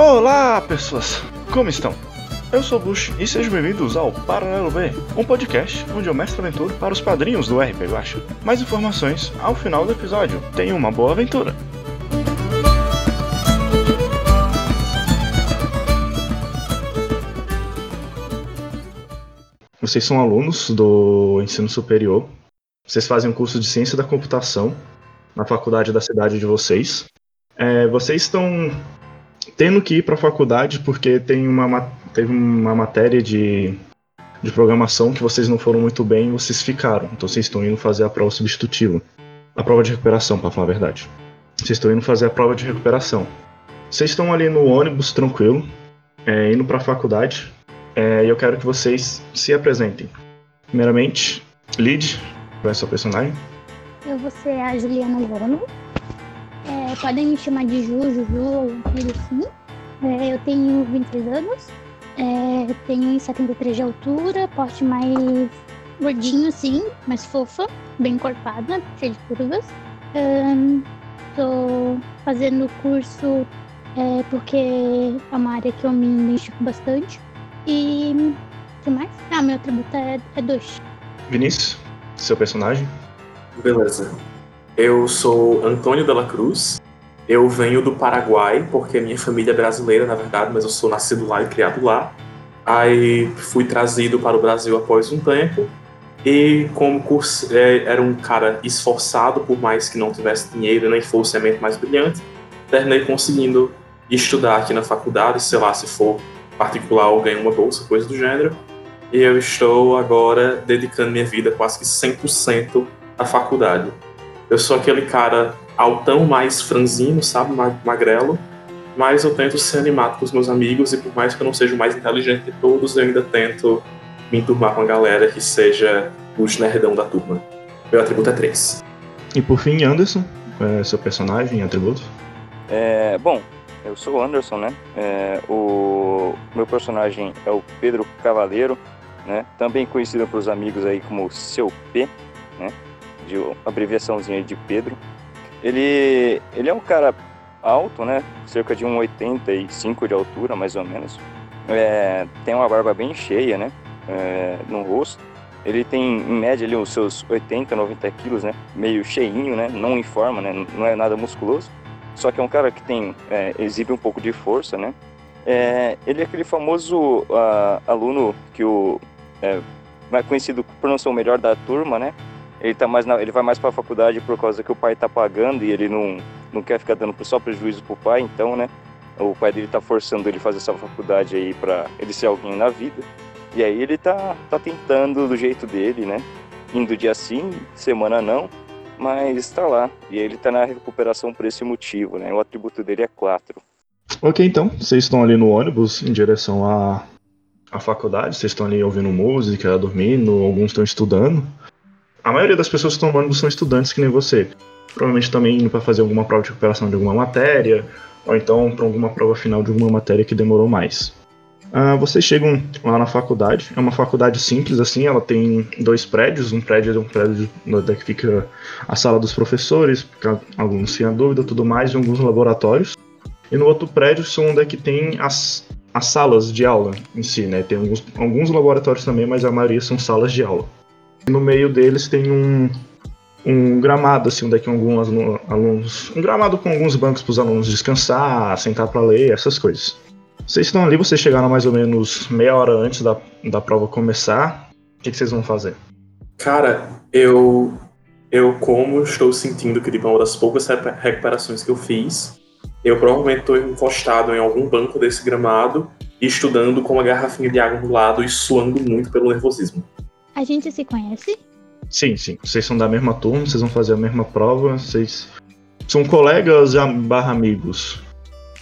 Olá, pessoas! Como estão? Eu sou Bush e sejam bem-vindos ao Paralelo B, um podcast onde eu mestro aventura para os padrinhos do RP Guacha. Mais informações ao final do episódio. Tenha uma boa aventura! Vocês são alunos do ensino superior. Vocês fazem um curso de ciência da computação na faculdade da cidade de vocês. É, vocês estão tendo que ir para a faculdade porque tem uma, teve uma matéria de, de programação que vocês não foram muito bem e vocês ficaram. Então vocês estão indo fazer a prova substitutiva. A prova de recuperação, para falar a verdade. Vocês estão indo fazer a prova de recuperação. Vocês estão ali no ônibus, tranquilo, é, indo para a faculdade. É, e eu quero que vocês se apresentem. Primeiramente, Lid, qual é sua personagem? Eu vou ser a Juliana Lono. É, podem me chamar de Ju, Juju ou coisa assim. É, eu tenho 23 anos. É, tenho 73 de altura, porte mais gordinho assim, mais fofa, bem encorpada, cheia de curvas. Estou fazendo curso é, porque é uma área que eu me identifico bastante. E o que mais? Ah, meu atributo é 2. Vinícius, seu personagem? Beleza. Eu sou Antônio Dela Cruz. Eu venho do Paraguai, porque minha família é brasileira, na verdade, mas eu sou nascido lá e criado lá. Aí fui trazido para o Brasil após um tempo. E como curso, é, era um cara esforçado, por mais que não tivesse dinheiro nem fosse a mente mais brilhante, terminei conseguindo estudar aqui na faculdade, sei lá, se for particular ou ganho uma bolsa, coisa do gênero. E eu estou agora dedicando minha vida quase que 100% à faculdade. Eu sou aquele cara altão mais franzino, sabe, magrelo, mas eu tento ser animado com os meus amigos e por mais que eu não seja o mais inteligente de todos, eu ainda tento me enturmar com a galera que seja os nerdão da turma. Meu atributo é 3. E por fim, Anderson, é seu personagem e atributo? É, bom, eu sou o Anderson, né? É, o meu personagem é o Pedro Cavaleiro, né? Também conhecido pelos amigos aí como Seu P, né? De abreviaçãozinha de Pedro. Ele, ele é um cara alto, né? Cerca de 1,85 de altura, mais ou menos. É, tem uma barba bem cheia, né? É, no rosto. Ele tem, em média, ali, os seus 80, 90 quilos, né? Meio cheinho, né? Não em forma, né? Não é nada musculoso. Só que é um cara que tem é, exibe um pouco de força, né? É, ele é aquele famoso uh, aluno que o é, mais conhecido por não ser o melhor da turma, né? Ele tá mais na, ele vai mais para a faculdade por causa que o pai está pagando e ele não não quer ficar dando só prejuízo pro pai, então, né? O pai dele tá forçando ele a fazer essa faculdade aí para ele ser alguém na vida. E aí ele tá tá tentando do jeito dele, né? Indo dia sim, semana não mas está lá. E ele está na recuperação por esse motivo, né? O atributo dele é 4. Ok, então. Vocês estão ali no ônibus em direção à, à faculdade, vocês estão ali ouvindo música, dormindo, alguns estão estudando. A maioria das pessoas que estão no ônibus são estudantes que nem você. Provavelmente também indo para fazer alguma prova de recuperação de alguma matéria, ou então para alguma prova final de alguma matéria que demorou mais. Uh, vocês chegam lá na faculdade, é uma faculdade simples assim, ela tem dois prédios, um prédio é um prédio onde fica a sala dos professores, alguns têm a dúvida tudo mais, e alguns laboratórios. E no outro prédio são onde é que tem as, as salas de aula em si, né? Tem alguns, alguns laboratórios também, mas a maioria são salas de aula. No meio deles tem um, um gramado, assim, onde é que alguns alunos. Um gramado com alguns bancos para os alunos descansar, sentar para ler, essas coisas. Vocês estão ali, vocês chegaram mais ou menos meia hora antes da, da prova começar. O que, que vocês vão fazer? Cara, eu. Eu, como estou sentindo que tipo, uma das poucas recuperações que eu fiz, eu provavelmente estou encostado em algum banco desse gramado, estudando com uma garrafinha de água do lado e suando muito pelo nervosismo. A gente se conhece? Sim, sim. Vocês são da mesma turma, vocês vão fazer a mesma prova, vocês são colegas barra amigos.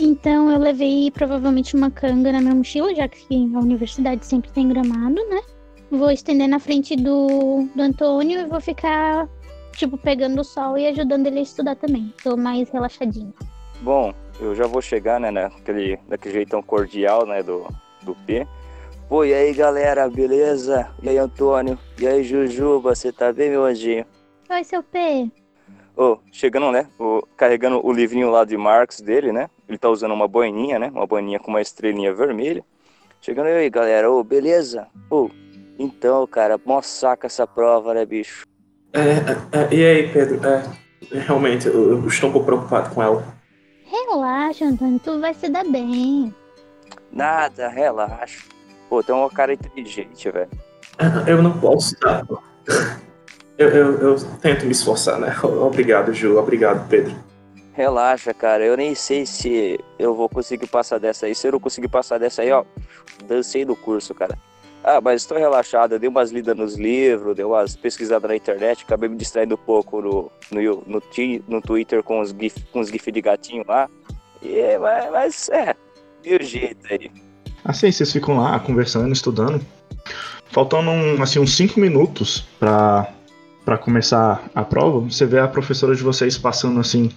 Então eu levei provavelmente uma canga na minha mochila, já que a universidade sempre tem gramado, né? Vou estender na frente do, do Antônio e vou ficar, tipo, pegando o sol e ajudando ele a estudar também. Tô mais relaxadinho. Bom, eu já vou chegar, né, naquele, daquele jeitão cordial, né, do, do P. Pô, e aí galera, beleza? E aí Antônio? E aí Jujuba, você tá bem, meu anjinho? Oi, seu P. Oh, chegando, né? O, carregando o livrinho lá de Marx dele, né? ele tá usando uma boininha, né? Uma boininha com uma estrelinha vermelha. Chegando aí, galera. Ô, beleza? Ô, então, cara, mó saca essa prova, né, bicho? É, é, é, e aí, Pedro? É, realmente, eu, eu estou um pouco preocupado com ela. Relaxa, Antônio, tu vai se dar bem. Nada, relaxa. Pô, tem uma cara inteligente, velho. Eu não posso, tá? Eu, eu, eu tento me esforçar, né? Obrigado, Ju. Obrigado, Pedro. Relaxa, cara. Eu nem sei se eu vou conseguir passar dessa aí. Se eu não conseguir passar dessa aí, ó, dancei do curso, cara. Ah, mas estou relaxado. Eu dei umas lidas nos livros, dei umas pesquisadas na internet, acabei me distraindo um pouco no, no, no, no Twitter com os GIF, com os GIF de gatinho lá. E, mas, mas é, meu jeito aí. Assim, vocês ficam lá conversando, estudando. Faltando um, assim, uns 5 minutos pra, pra começar a prova, você vê a professora de vocês passando assim.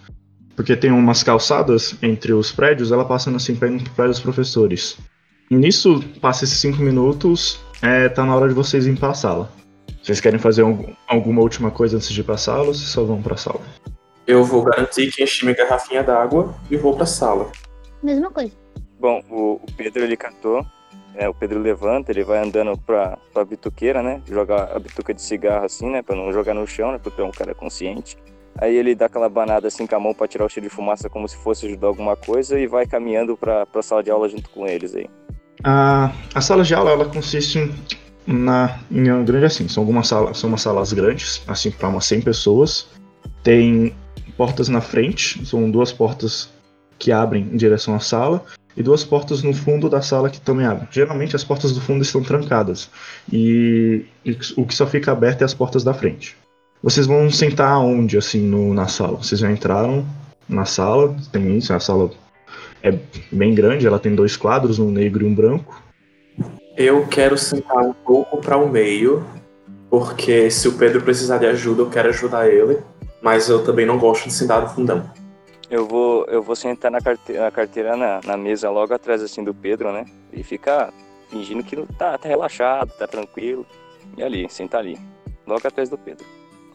Porque tem umas calçadas entre os prédios, ela passando assim ir para os professores. E nisso, passa esses 5 minutos, é, tá na hora de vocês irem pra sala. Vocês querem fazer algum- alguma última coisa antes de ir pra sala ou vocês só vão pra sala? Eu vou garantir que enchi minha garrafinha d'água e vou pra sala. Mesma coisa. Bom, o, o Pedro ele catou, é, o Pedro levanta, ele vai andando pra, pra bituqueira, né? Joga a bituca de cigarro assim, né? Pra não jogar no chão, né? Porque é um cara consciente. Aí ele dá aquela banada assim com a mão pra tirar o cheiro de fumaça como se fosse ajudar alguma coisa e vai caminhando pra, pra sala de aula junto com eles aí. A, a sala de aula ela consiste em, na, em uma grande assim, são algumas salas, são umas salas grandes, assim para umas 100 pessoas. Tem portas na frente, são duas portas que abrem em direção à sala e duas portas no fundo da sala que também abrem. Geralmente as portas do fundo estão trancadas e, o que só fica aberto é as portas da frente. Vocês vão sentar onde assim no, na sala? Vocês já entraram na sala, tem isso, a sala é bem grande, ela tem dois quadros, um negro e um branco. Eu quero sentar um pouco para o meio, porque se o Pedro precisar de ajuda, eu quero ajudar ele. Mas eu também não gosto de sentar no fundão. Eu vou, eu vou sentar na carteira, na, carteira na, na mesa logo atrás assim do Pedro, né? E ficar fingindo que tá, tá relaxado, tá tranquilo. E ali, sentar ali. Logo atrás do Pedro.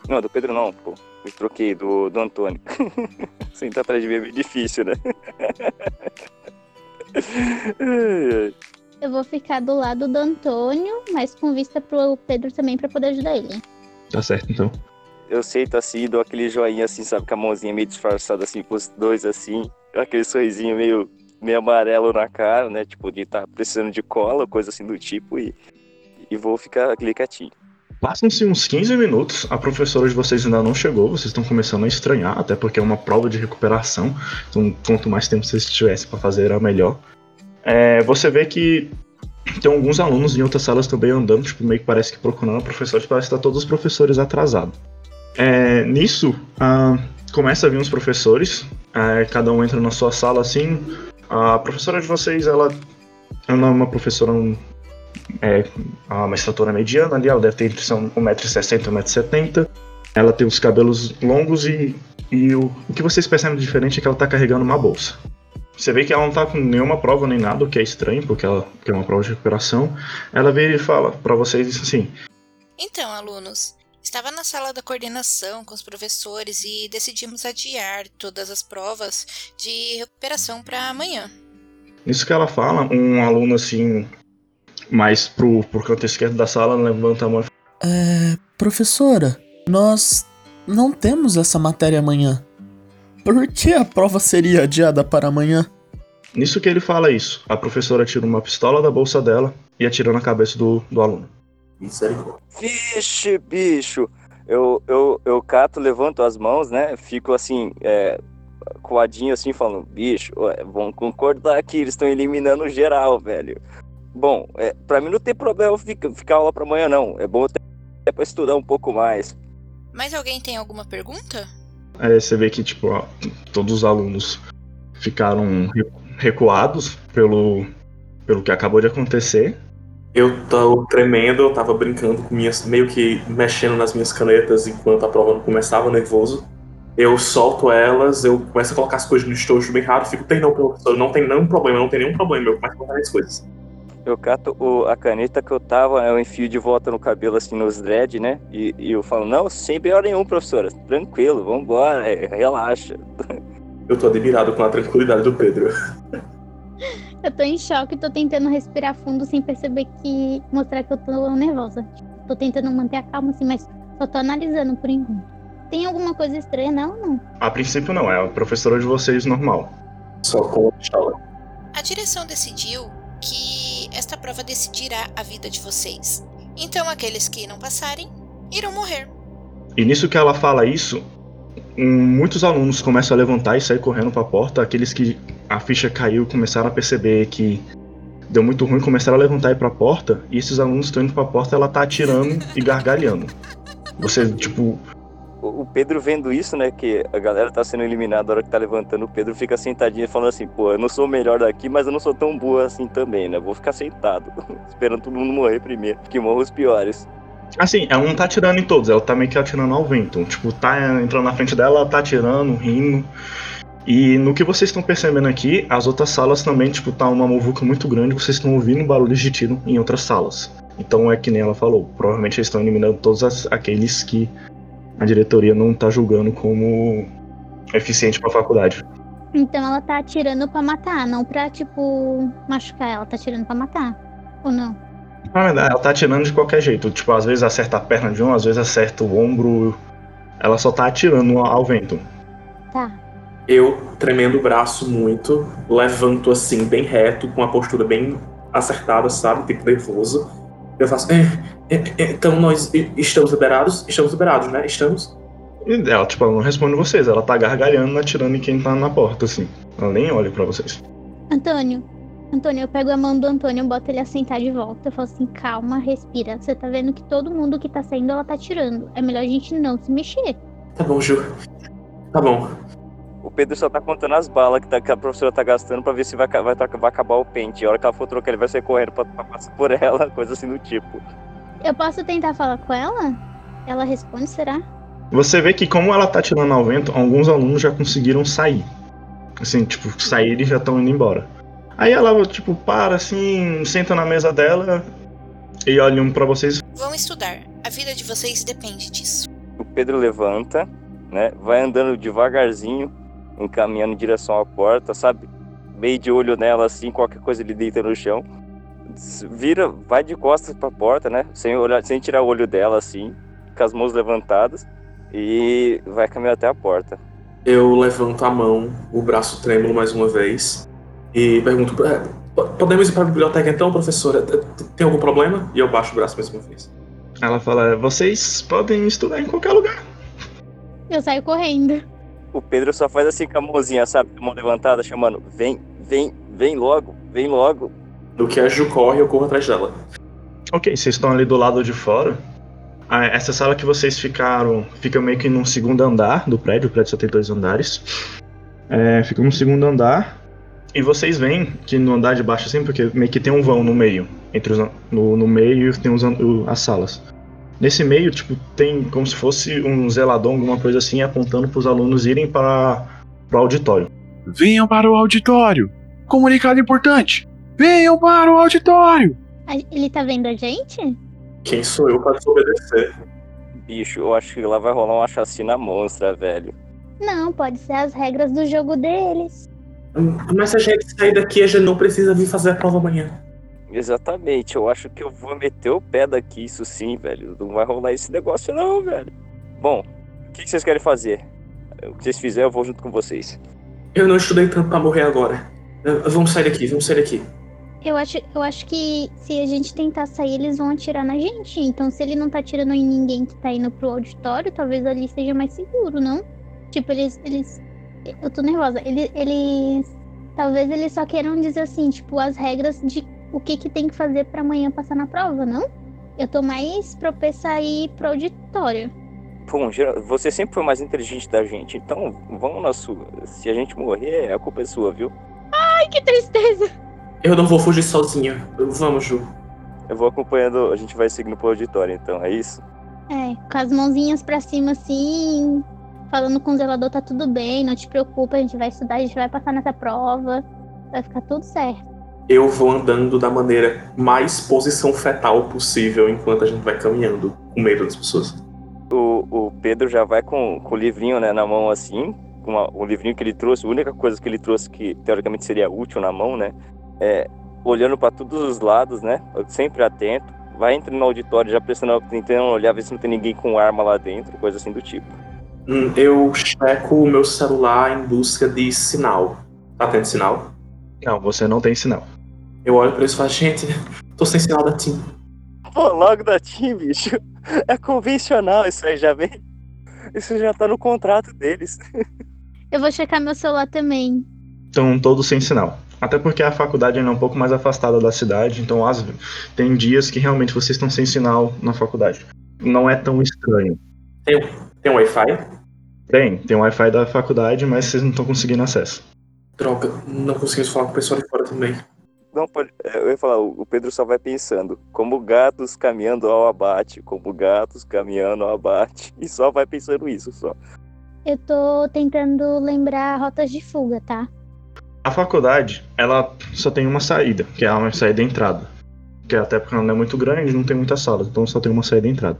Não, do Pedro não, pô. Me troquei do, do Antônio. sentar atrás de mim é meio difícil, né? Eu vou ficar do lado do Antônio, mas com vista pro Pedro também pra poder ajudar ele. Tá certo, então. Eu sento assim, dou aquele joinha assim, sabe, com a mãozinha meio disfarçada assim, pros dois assim, aquele sorrisinho meio, meio amarelo na cara, né? Tipo, de estar precisando de cola, coisa assim do tipo, e, e vou ficar aquele quietinho. Passam-se uns 15 minutos, a professora de vocês ainda não chegou, vocês estão começando a estranhar, até porque é uma prova de recuperação, então quanto mais tempo vocês tivessem para fazer, era melhor. É, você vê que tem alguns alunos em outras salas também andando, tipo, meio que parece que procurando a professora, tipo, parece que tá todos os professores atrasados. É, nisso, ah, começa a vir uns professores, é, cada um entra na sua sala assim. A professora de vocês, ela, ela é uma professora é, uma estatura mediana ali, ela deve ter entre são 1,60m e 1,70m. Ela tem os cabelos longos e, e o, o que vocês percebem diferente é que ela tá carregando uma bolsa. Você vê que ela não tá com nenhuma prova nem nada, o que é estranho, porque ela porque é uma prova de recuperação. Ela vira e fala pra vocês assim: Então, alunos, estava na sala da coordenação com os professores e decidimos adiar todas as provas de recuperação para amanhã. Nisso que ela fala, um aluno assim, mais pro, pro canto esquerdo da sala, levanta a mão e fala, É. Professora, nós não temos essa matéria amanhã. Por que a prova seria adiada para amanhã? Nisso que ele fala isso, a professora tira uma pistola da bolsa dela e atira na cabeça do, do aluno. Misericórdia. Vixe, bicho! Eu, eu, eu cato, levanto as mãos, né? Fico assim, é, coadinho assim, falando, bicho, ué, vamos concordar que eles estão eliminando geral, velho. Bom, é, pra mim não tem problema ficar, ficar aula pra amanhã, não. É bom até pra estudar um pouco mais. Mas alguém tem alguma pergunta? Aí você vê que, tipo, ó, todos os alunos ficaram re- recuados pelo, pelo que acabou de acontecer. Eu tô tremendo, eu tava brincando com minhas. meio que mexendo nas minhas canetas enquanto a prova não começava, nervoso. Eu solto elas, eu começo a colocar as coisas no estojo bem raro, fico, tem não, professor, não tem nenhum problema, não tem nenhum problema, eu começo a colocar as coisas. Eu cato o- a caneta que eu tava, eu enfio de volta no cabelo, assim, nos dread, né? E, e eu falo, não, sem pior nenhum, professora. Tranquilo, vambora, é, relaxa. Eu tô admirado com a tranquilidade do Pedro. Eu tô em choque, tô tentando respirar fundo sem perceber que. mostrar que eu tô nervosa. Tô tentando manter a calma assim, mas só tô analisando por enquanto. Tem alguma coisa estranha, não ou não? A princípio não, é a professora de vocês normal. Só com a direção decidiu que esta prova decidirá a vida de vocês. Então aqueles que não passarem irão morrer. E nisso que ela fala isso, muitos alunos começam a levantar e sair correndo pra porta. Aqueles que a ficha caiu começaram a perceber que deu muito ruim, começaram a levantar e ir pra porta. E esses alunos estão indo pra porta, ela tá atirando e gargalhando. Você, tipo, o Pedro vendo isso, né, que a galera tá sendo eliminada na hora que tá levantando, o Pedro fica sentadinho falando assim, pô, eu não sou o melhor daqui, mas eu não sou tão boa assim também, né? Vou ficar sentado, esperando todo mundo morrer primeiro, que morram os piores. Assim, ela não tá atirando em todos, ela tá meio que atirando ao vento. Tipo, tá entrando na frente dela, ela tá atirando, rindo. E no que vocês estão percebendo aqui, as outras salas também, tipo, tá uma muvuca muito grande, vocês estão ouvindo barulhos de tiro em outras salas. Então é que nem ela falou, provavelmente eles estão eliminando todos as- aqueles que a diretoria não tá julgando como eficiente pra faculdade. Então ela tá atirando pra matar, não pra, tipo, machucar. Ela tá atirando pra matar. Ou não? Na verdade, ela tá atirando de qualquer jeito. Tipo, às vezes acerta a perna de um, às vezes acerta o ombro. Ela só tá atirando ao vento. Tá. Eu, tremendo o braço muito, levanto assim, bem reto, com a postura bem acertada, sabe? Tipo nervoso. Eu faço. "É, é, é, então nós estamos liberados? Estamos liberados, né? Estamos? E ela, tipo, ela não responde vocês, ela tá gargalhando, atirando em quem tá na porta, assim. Ela nem olha pra vocês. Antônio. Antônio, eu pego a mão do Antônio, boto ele a sentar de volta. Eu falo assim, calma, respira. Você tá vendo que todo mundo que tá saindo, ela tá tirando. É melhor a gente não se mexer. Tá bom, Ju. Tá bom. O Pedro só tá contando as balas que, tá- que a professora tá gastando pra ver se vai, vai, trocar- vai acabar o pente. A hora que ela for trocar, ele vai sair correndo pra, pra passar por ela, coisa assim do tipo. Eu posso tentar falar com ela? Ela responde, será? Você vê que como ela tá atirando ao vento, alguns alunos já conseguiram sair. Assim, tipo, sair e já estão indo embora. Aí ela, tipo, para assim, senta na mesa dela e olha um pra vocês. Vão estudar. A vida de vocês depende disso. O Pedro levanta, né? Vai andando devagarzinho, encaminhando em direção à porta, sabe? Meio de olho nela assim, qualquer coisa ele deita no chão. Vira, vai de costas pra porta, né? Sem olhar, sem tirar o olho dela assim, com as mãos levantadas e vai caminhar até a porta. Eu levanto a mão, o braço trêmulo mais uma vez, e pergunto: "É, po- Podemos ir pra biblioteca então, professora? Tem algum problema? E eu baixo o braço mais uma vez. Ela fala: vocês podem estudar em qualquer lugar. Eu saio correndo. O Pedro só faz assim com a mãozinha, sabe? Com a mão levantada, chamando: "Vem, vem, vem logo, vem logo". No que a Ju corre, eu corro atrás dela. Ok, vocês estão ali do lado de fora. Ah, essa sala que vocês ficaram fica meio que no segundo andar do prédio. O prédio só tem dois andares. É, fica no segundo andar. E vocês veem que no andar de baixo, assim, porque meio que tem um vão no meio. Entre os, no, no meio tem os, as salas. Nesse meio, tipo, tem como se fosse um zelador, alguma coisa assim, apontando para os alunos irem para o auditório. Venham para o auditório. Comunicado importante. Venham para o auditório. Ele tá vendo a gente? Quem sou eu para desobedecer? Bicho, eu acho que lá vai rolar uma chacina monstra, velho. Não, pode ser as regras do jogo deles. Mas se a gente sair daqui, a gente não precisa vir fazer a prova amanhã. Exatamente, eu acho que eu vou meter o pé daqui, isso sim, velho. Não vai rolar esse negócio não, velho. Bom, o que vocês querem fazer? O que vocês fizerem, eu vou junto com vocês. Eu não estudei tanto pra morrer agora. Uh, Vamos sair daqui, vamos sair daqui. Eu acho, eu acho que se a gente tentar sair, eles vão atirar na gente. Então, se ele não tá atirando em ninguém que tá indo pro auditório, talvez ali seja mais seguro, não? Tipo, eles. eles eu tô nervosa. Eles, eles. Talvez eles só queiram dizer assim, tipo, as regras de o que, que tem que fazer pra amanhã passar na prova, não? Eu tô mais propensa a ir pro auditório. Bom, geral- você sempre foi mais inteligente da gente, então vamos na sua. Se a gente morrer, a culpa é sua, viu? Ai, que tristeza! Eu não vou fugir sozinha. Vamos, Ju. Eu vou acompanhando, a gente vai seguindo pro auditório, então, é isso? É, com as mãozinhas pra cima assim, falando com o zelador, tá tudo bem, não te preocupa, a gente vai estudar, a gente vai passar nessa prova, vai ficar tudo certo. Eu vou andando da maneira mais posição fetal possível enquanto a gente vai caminhando, com medo das pessoas. O, o Pedro já vai com, com o livrinho né, na mão assim, com uma- um livrinho que ele trouxe, a única coisa que ele trouxe que teoricamente seria útil na mão, né? É olhando para todos os lados, né? Sempre atento. Vai entrando no auditório já prestando, tentando olhar, ver se não tem ninguém com arma lá dentro, coisa assim do tipo. Hum, Eu checo o meu celular em busca de sinal. Tá tendo sinal? Não, você não tem sinal. Eu olho pra eles e falo, gente, tô sem sinal da TIM. Pô, logo da TIM, bicho. É convencional isso aí, já vem. Isso já tá no contrato deles. Eu vou checar meu celular também. Estão todos sem sinal. Até porque a faculdade ainda é um pouco mais afastada da cidade, então às vezes, tem dias que realmente vocês estão sem sinal na faculdade. Não é tão estranho. Tem um Wi-Fi? Tem, tem o Wi-Fi da faculdade, mas vocês não estão conseguindo acesso. Droga, não conseguimos falar com o pessoal de fora também. Não, pode. é, Eu ia falar, o Pedro só vai pensando, como gatos caminhando ao abate, como gatos caminhando ao abate. E só vai pensando isso, só. Eu tô tentando lembrar rotas de fuga, tá? A faculdade, ela só tem uma saída, que é uma saída e entrada. Que até porque ela não é muito grande, não tem muitas salas, então só tem uma saída e entrada.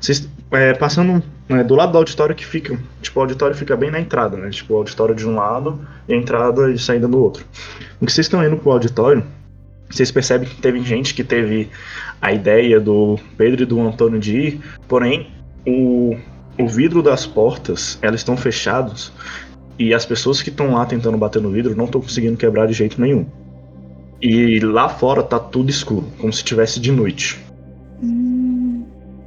Vocês, é, passando é, do lado do auditório que fica, tipo, o auditório fica bem na entrada, né? Tipo, o auditório de um lado e a entrada e saída do outro. No que vocês estão indo pro auditório, vocês percebem que teve gente que teve a ideia do Pedro e do Antônio de ir, porém, o, o vidro das portas, elas estão fechados e as pessoas que estão lá tentando bater no vidro não estão conseguindo quebrar de jeito nenhum. E lá fora tá tudo escuro, como se tivesse de noite. Hum,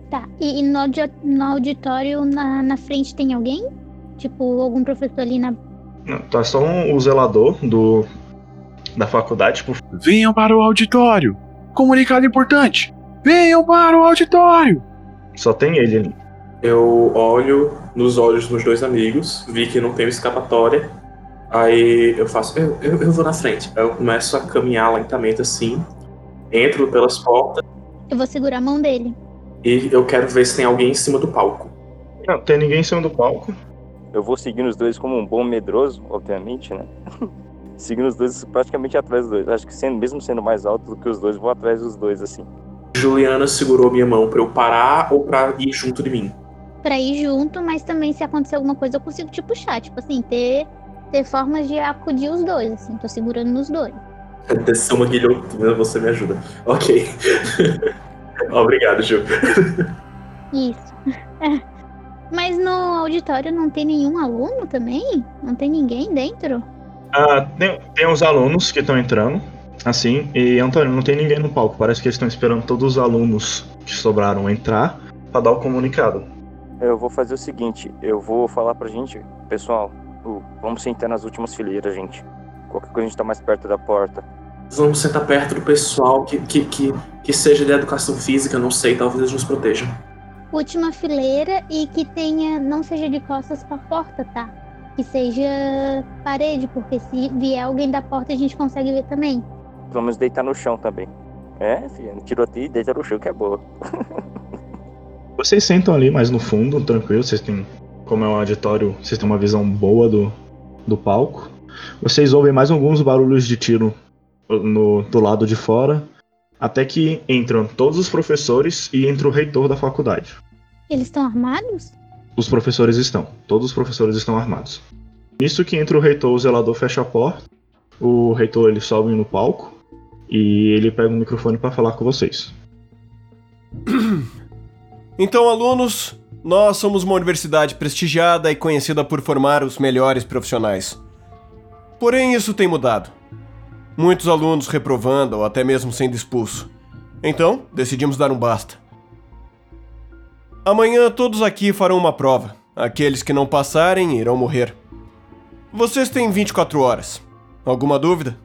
tá. E, e no, no auditório, na, na frente, tem alguém? Tipo, algum professor ali na. Não, Tá só um- o zelador do da faculdade, tipo, Venham para o auditório. Comunicado importante. Venham para o auditório. só tem ele ali. Eu olho nos olhos dos dois amigos, vi que não tem escapatória. Aí eu faço, eu, eu, eu vou na frente. Aí eu começo a caminhar lentamente assim, entro pelas portas Eu vou segurar a mão dele. e eu quero ver se tem alguém em cima do palco. Não, tem ninguém em cima do palco. Eu vou seguindo os dois como um bom medroso, obviamente, né? seguindo os dois praticamente atrás dos dois. Acho que sendo, mesmo sendo mais alto do que os dois, vou atrás dos dois, assim. Juliana segurou minha mão pra eu parar ou pra ir junto de mim. Pra ir junto, mas também se acontecer alguma coisa eu consigo te puxar. Tipo assim, ter, ter formas de acudir os dois, assim. Tô segurando nos dois. Descer uma guilhotina, você me ajuda. Ok. Obrigado, Ju. Isso. É. Mas no auditório não tem nenhum aluno também? Não tem ninguém dentro? Ah, tem, tem os alunos que estão entrando, assim, e Antônio, não tem ninguém no palco. Parece que eles estão esperando todos os alunos que sobraram entrar pra dar o comunicado. Eu vou fazer o seguinte, eu vou falar pra gente, pessoal, o- vamos sentar nas últimas fileiras, gente. Qualquer coisa a gente tá mais perto da porta. Vamos sentar perto do pessoal que, que, que, que seja de educação física, não sei, talvez eles nos protejam. Última fileira e que tenha. Não seja de costas pra porta, tá? Que seja parede, porque se vier alguém da porta a gente consegue ver também. Vamos deitar no chão também. É, filho, tiroteio e deita no chão que é boa. Vocês sentam ali mais no fundo, tranquilo, vocês têm. Como é um auditório, vocês têm uma visão boa do, do palco. Vocês ouvem mais alguns barulhos de tiro no, do lado de fora. Até que entram todos os professores e entra o reitor da faculdade. Eles estão armados? Os professores estão. Todos os professores estão armados. Nisso que entra o reitor, o zelador fecha a porta. O reitor ele sobe no palco e ele pega o microfone para falar com vocês. Então, alunos, nós somos uma universidade prestigiada e conhecida por formar os melhores profissionais. Porém, isso tem mudado. Muitos alunos reprovando ou até mesmo sendo expulso. Então, decidimos dar um basta. Amanhã todos aqui farão uma prova. Aqueles que não passarem irão morrer. Vocês têm 24 horas. Alguma dúvida?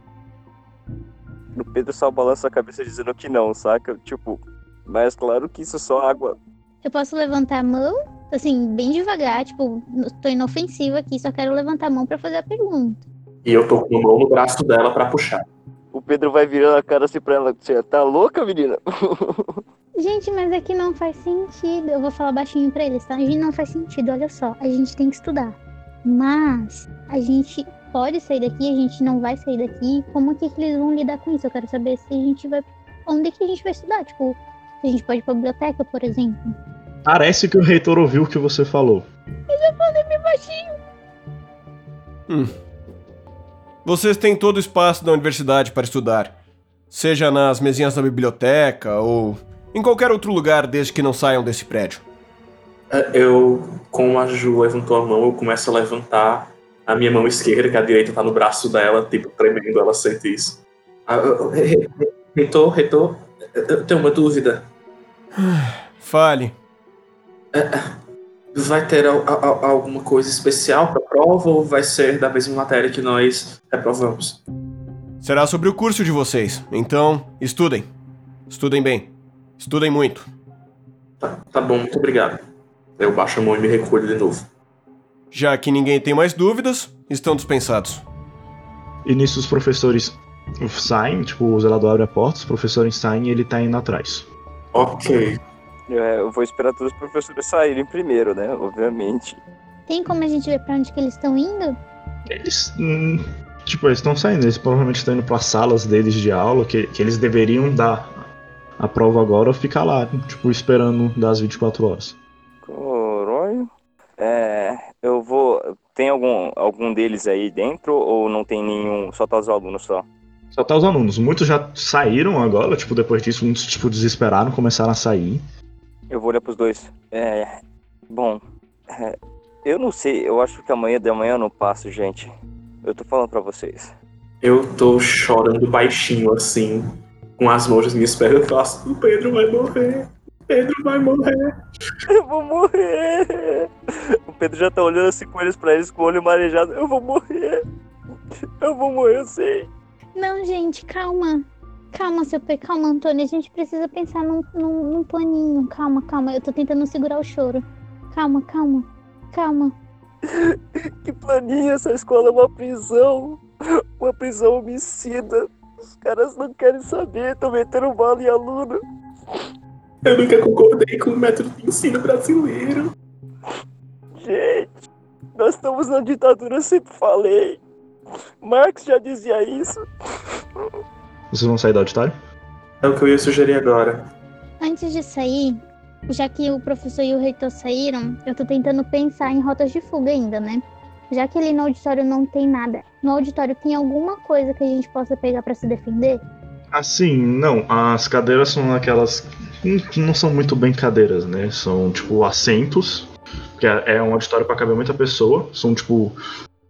O Pedro só balança a cabeça dizendo que não, saca? Tipo, mas claro que isso é só água. Eu posso levantar a mão, assim, bem devagar, tipo, tô inofensiva aqui, só quero levantar a mão pra fazer a pergunta. E eu tô com a mão no braço dela pra puxar. O Pedro vai virando a cara assim pra ela. "Você Tá louca, menina? Gente, mas aqui não faz sentido. Eu vou falar baixinho pra eles, tá? A gente não faz sentido, olha só. A gente tem que estudar. Mas a gente pode sair daqui, a gente não vai sair daqui. Como que, que eles vão lidar com isso? Eu quero saber se a gente vai. Onde que a gente vai estudar? Tipo, a gente pode ir pra biblioteca, por exemplo. Parece que o reitor ouviu o que você falou. Eu falei bem baixinho. Vocês têm todo o espaço da universidade para estudar, seja nas mesinhas da biblioteca ou em qualquer outro lugar desde que não saiam desse prédio. É, Eu, como a Ju levantou a mão, eu começo a levantar a minha mão esquerda, que a direita tá no braço dela, tipo, tremendo, ela sente isso. Ah, re- re- Reitor, reitor, eu tenho uma dúvida. Fale. Vai ter al- al- alguma coisa especial pra prova ou vai ser da mesma matéria que nós reprovamos? Será sobre o curso de vocês, então estudem. Estudem bem. Estudem muito. Tá, tá bom, muito obrigado. Eu baixo a mão e me recolho de novo. Já que ninguém tem mais dúvidas, estão dispensados. E nisso os professores saem, tipo, o zelador abre a porta, os professores saem e ele tá indo atrás. Ok. É, eu vou esperar todos os professores saírem primeiro, né? Obviamente. Tem como a gente ver pra onde que eles estão indo? Eles. hum, tipo, eles estão saindo, eles provavelmente estão indo para salas deles de aula, que, que eles deveriam dar a prova agora ou ficar lá, tipo, esperando das 24 horas. Coronho. É, eu vou. Tem algum, algum deles aí dentro ou não tem nenhum? Só tá os alunos só? Só tá os alunos. Muitos já saíram agora, tipo, depois disso, muitos, tipo, desesperaram, começaram a sair. Eu vou olhar pros dois. É. Bom. é, eu não sei, eu acho que amanhã de amanhã eu não passo, gente. Eu tô falando pra vocês. Eu tô chorando baixinho, assim, com as mãos minhas pernas. Eu faço, o Pedro vai morrer. Pedro vai morrer. Eu vou morrer! O Pedro já tá olhando assim com eles pra eles com o olho marejado. Eu vou morrer! Eu vou morrer, eu sei. Não, gente, calma. Calma, seu P, calma, Antônio. A gente precisa pensar num, num, num planinho. Calma, calma. Eu tô tentando segurar o choro. Calma, calma, calma. Que planinha, essa escola é uma prisão. Uma prisão homicida. Os caras não querem saber, estão metendo bala em aluno. Eu nunca concordei com o método de ensino brasileiro. Gente, nós estamos na ditadura, eu sempre falei. Marx já dizia isso. Vocês vão sair do auditório? É o que eu ia sugerir agora. Antes de sair, já que o professor e o reitor saíram, eu tô tentando pensar em rotas de fuga ainda, né? Já que ali no auditório não tem nada. No auditório tem alguma coisa que a gente possa pegar pra se defender? Assim, não. As cadeiras são aquelas. que não são muito bem cadeiras, né? São, tipo, assentos. Que é é um auditório pra caber muita pessoa. São, tipo,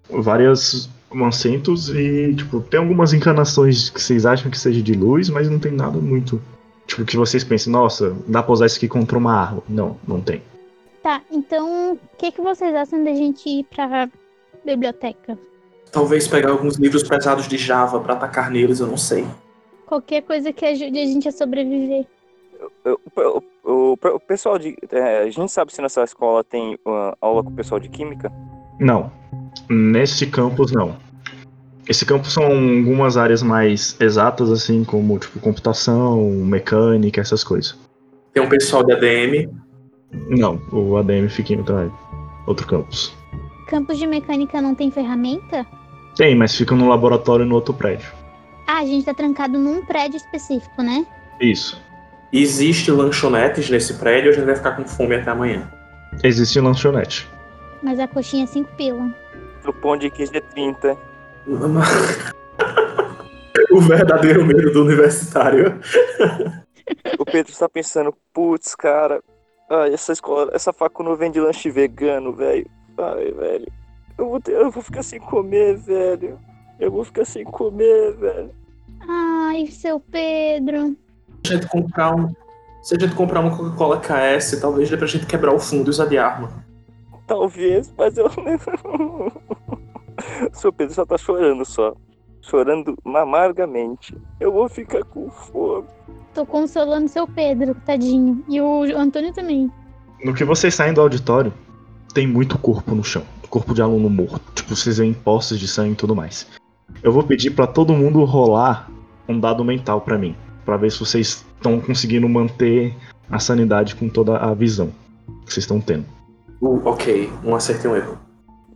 várias assentos e, tipo, tem algumas encanações que vocês acham que seja de luz, mas não tem nada muito. Tipo, que vocês pensem, nossa, dá pra usar isso aqui contra uma arma. Não, não tem. Tá, então o que, que vocês acham da gente ir pra biblioteca? Talvez pegar alguns livros pesados de Java pra atacar neles, eu não sei. Qualquer coisa que ajude a gente a sobreviver. O, o- o- o pessoal de. é, a gente sabe se nessa escola tem uh, aula com o pessoal de química? Não. Nesse campus, não. Esse campus são algumas áreas mais exatas, assim, como, tipo, computação, mecânica, essas coisas. Tem um pessoal de ADM. Não, o ADM fica em outra, outro campus. Campus de mecânica não tem ferramenta? Tem, mas fica no laboratório no outro prédio. Ah, a gente tá trancado num prédio específico, né? Isso. Existe lanchonetes nesse prédio, a gente vai ficar com fome até amanhã. Existe lanchonete. Mas a coxinha é 5 pila. O pão de queijo é 30. o verdadeiro medo do universitário. O Pedro está pensando, putz, cara, ai, essa escola, essa facu não vende lanche vegano, velho. Ai, velho. Eu vou, ter- eu vou ficar sem comer, velho. Eu vou ficar sem comer, velho. Ai, seu Pedro. Se a gente comprar um. Se a gente comprar uma Coca-Cola KS, talvez dê pra gente quebrar o fundo e usar de arma. Talvez, mas eu. Seu Pedro só tá chorando só. Chorando amargamente. Eu vou ficar com fome. Tô consolando seu Pedro, tadinho. E o Antônio também. No que vocês saem do auditório, tem muito corpo no chão. Corpo de aluno morto. Tipo, vocês veem poças de sangue e tudo mais. Eu vou pedir pra todo mundo rolar um dado mental pra mim. Pra ver se vocês estão conseguindo manter a sanidade com toda a visão que vocês estão tendo. Uh, ok, um acerto e um erro.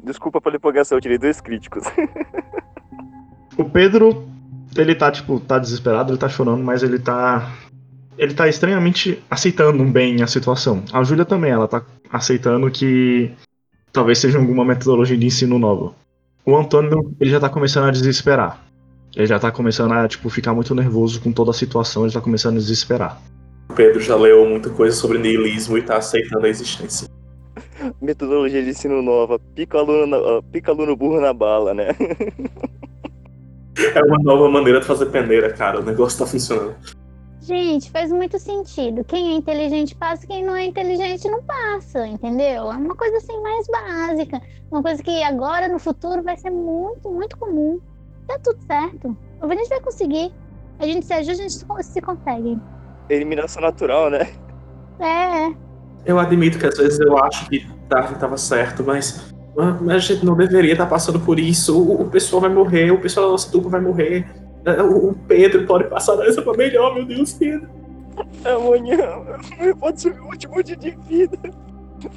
Desculpa pela empolgação, eu tirei dois críticos. O Pedro, ele tá, tipo, tá desesperado, ele tá chorando, mas ele tá. Ele tá estranhamente aceitando bem a situação. A Júlia também, ela tá aceitando que talvez seja alguma metodologia de ensino nova. O Antônio, ele já tá começando a desesperar. Ele já tá começando a, tipo, ficar muito nervoso com toda a situação, ele tá começando a desesperar. O Pedro já leu muita coisa sobre niilismo e tá aceitando a existência. Metodologia de ensino nova. Pica aluno, na- pica aluno burro na bala, né? É uma nova maneira de fazer peneira, cara. O negócio tá funcionando. Gente, faz muito sentido. Quem é inteligente passa, quem não é inteligente não passa, entendeu? É uma coisa assim mais básica. Uma coisa que agora, no futuro, vai ser muito, muito comum. Tá tudo certo. A gente vai conseguir. A gente se ajuda, a gente se consegue. Eliminação natural, né? É, Eu admito que às vezes eu acho que Darwin tava certo, mas, mas a gente não deveria estar passando por isso. O, o pessoal vai morrer, o pessoal da nossa turma vai morrer. É, O, o Pedro pode passar dessa pra melhor, meu Deus, Pedro. Amanhã pode ser o último dia de vida.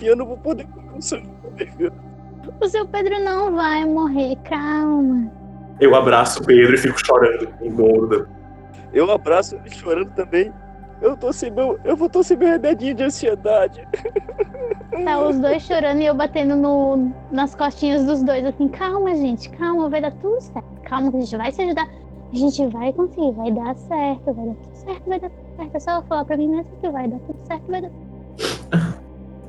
E eu não vou poder comer o seu vida. o seu Pedro não vai morrer, calma. Eu abraço o Pedro e fico chorando engorda. Eu abraço ele chorando também. Eu tô sem meu. Eu vou tô sem meu remedinho de ansiedade. Tá os dois chorando e eu batendo no, nas costinhas dos dois, assim, calma, gente, calma, vai dar tudo certo. Calma que a gente vai se ajudar. A gente vai conseguir, vai dar certo, vai dar tudo certo, vai dar tudo certo. É só falar pra mim mesmo que vai dar tudo certo, vai dar